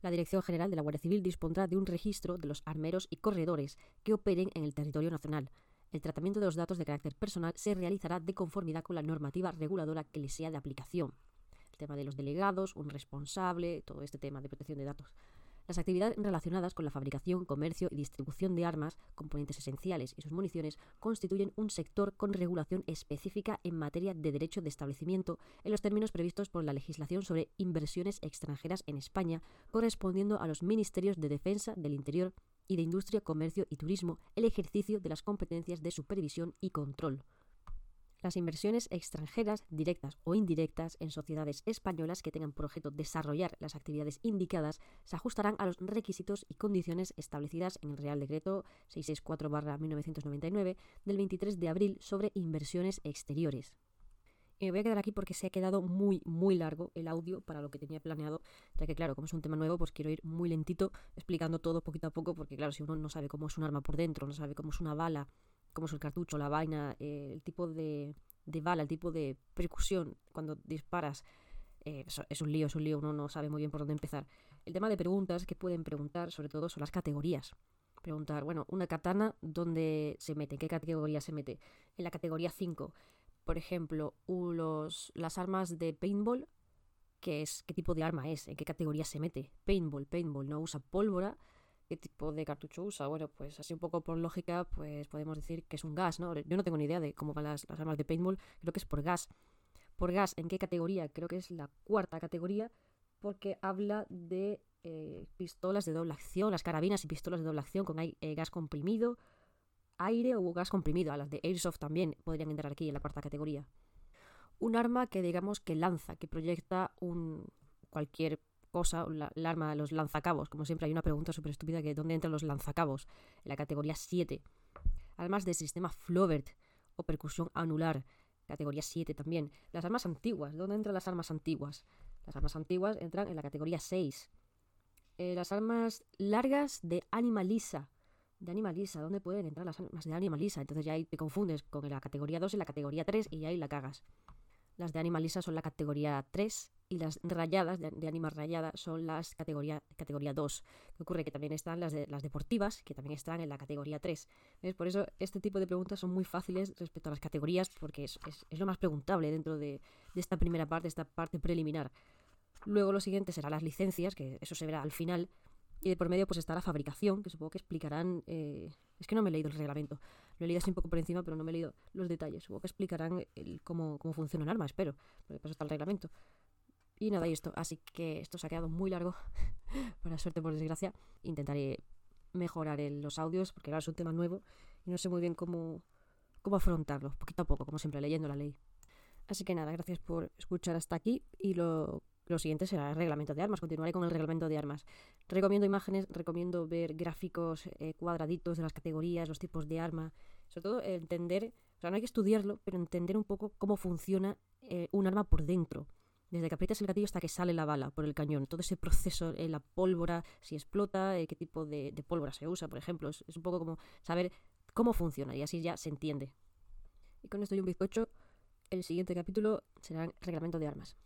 La Dirección General de la Guardia Civil dispondrá de un registro de los armeros y corredores que operen en el territorio nacional. El tratamiento de los datos de carácter personal se realizará de conformidad con la normativa reguladora que les sea de aplicación tema de los delegados, un responsable, todo este tema de protección de datos. Las actividades relacionadas con la fabricación, comercio y distribución de armas, componentes esenciales y sus municiones constituyen un sector con regulación específica en materia de derecho de establecimiento en los términos previstos por la legislación sobre inversiones extranjeras en España, correspondiendo a los ministerios de Defensa, del Interior y de Industria, Comercio y Turismo el ejercicio de las competencias de supervisión y control. Las inversiones extranjeras, directas o indirectas, en sociedades españolas que tengan por objeto desarrollar las actividades indicadas se ajustarán a los requisitos y condiciones establecidas en el Real Decreto 664-1999 del 23 de abril sobre inversiones exteriores. Y me voy a quedar aquí porque se ha quedado muy, muy largo el audio para lo que tenía planeado, ya que claro, como es un tema nuevo, pues quiero ir muy lentito explicando todo poquito a poco, porque claro, si uno no sabe cómo es un arma por dentro, no sabe cómo es una bala, como es el cartucho, la vaina, eh, el tipo de, bala, el tipo de percusión cuando disparas. Eh, es un lío, es un lío, uno no sabe muy bien por dónde empezar. El tema de preguntas que pueden preguntar, sobre todo, son las categorías. Preguntar, bueno, una katana, ¿dónde se mete? ¿En qué categoría se mete? En la categoría 5. Por ejemplo, los, las armas de paintball, que es qué tipo de arma es, en qué categoría se mete. Paintball, paintball, no usa pólvora. ¿Qué tipo de cartucho usa? Bueno, pues así un poco por lógica, pues podemos decir que es un gas, ¿no? Yo no tengo ni idea de cómo van las, las armas de paintball, creo que es por gas. Por gas, ¿en qué categoría? Creo que es la cuarta categoría, porque habla de eh, pistolas de doble acción, las carabinas y pistolas de doble acción con eh, gas comprimido, aire o gas comprimido. A las de Airsoft también podrían entrar aquí en la cuarta categoría. Un arma que digamos que lanza, que proyecta un cualquier cosa, la, arma de los lanzacabos. Como siempre hay una pregunta súper estúpida que ¿dónde entran los lanzacabos? En la categoría 7. Armas de sistema Flovert o percusión anular, categoría 7 también. Las armas antiguas, ¿dónde entran las armas antiguas? Las armas antiguas entran en la categoría 6. Eh, las armas largas de Animalisa. De Animalisa, ¿dónde pueden entrar las armas de Animalisa? Entonces ya ahí te confundes con la categoría 2 y la categoría 3 y ahí la cagas. Las de Animalisa son la categoría 3 y las rayadas de, de Anima Rayada son las categoría, categoría 2. ¿Qué ocurre? Que también están las, de, las deportivas, que también están en la categoría 3. Por eso este tipo de preguntas son muy fáciles respecto a las categorías, porque es, es, es lo más preguntable dentro de, de esta primera parte, esta parte preliminar. Luego lo siguiente será las licencias, que eso se verá al final. Y de por medio pues está la fabricación, que supongo que explicarán... Eh, es que no me he leído el reglamento. Lo he leído así un poco por encima, pero no me he leído los detalles. Supongo que explicarán el, cómo, cómo funciona un arma, espero. Porque paso está el reglamento. Y nada, y esto. Así que esto se ha quedado muy largo. Para suerte, por desgracia. Intentaré mejorar el, los audios, porque claro, es un tema nuevo. Y no sé muy bien cómo, cómo afrontarlo. Poquito a poco, como siempre, leyendo la ley. Así que nada, gracias por escuchar hasta aquí. Y lo lo siguiente será el reglamento de armas. Continuaré con el reglamento de armas. Recomiendo imágenes, recomiendo ver gráficos eh, cuadraditos de las categorías, los tipos de arma. Sobre todo entender, o sea, no hay que estudiarlo, pero entender un poco cómo funciona eh, un arma por dentro. Desde que aprietas el gatillo hasta que sale la bala por el cañón. Todo ese proceso, eh, la pólvora, si explota, eh, qué tipo de, pólvora se usa, por ejemplo. Es, es un poco como saber cómo funciona y así ya se entiende. Y con esto y un bizcocho, el siguiente capítulo será el reglamento de armas.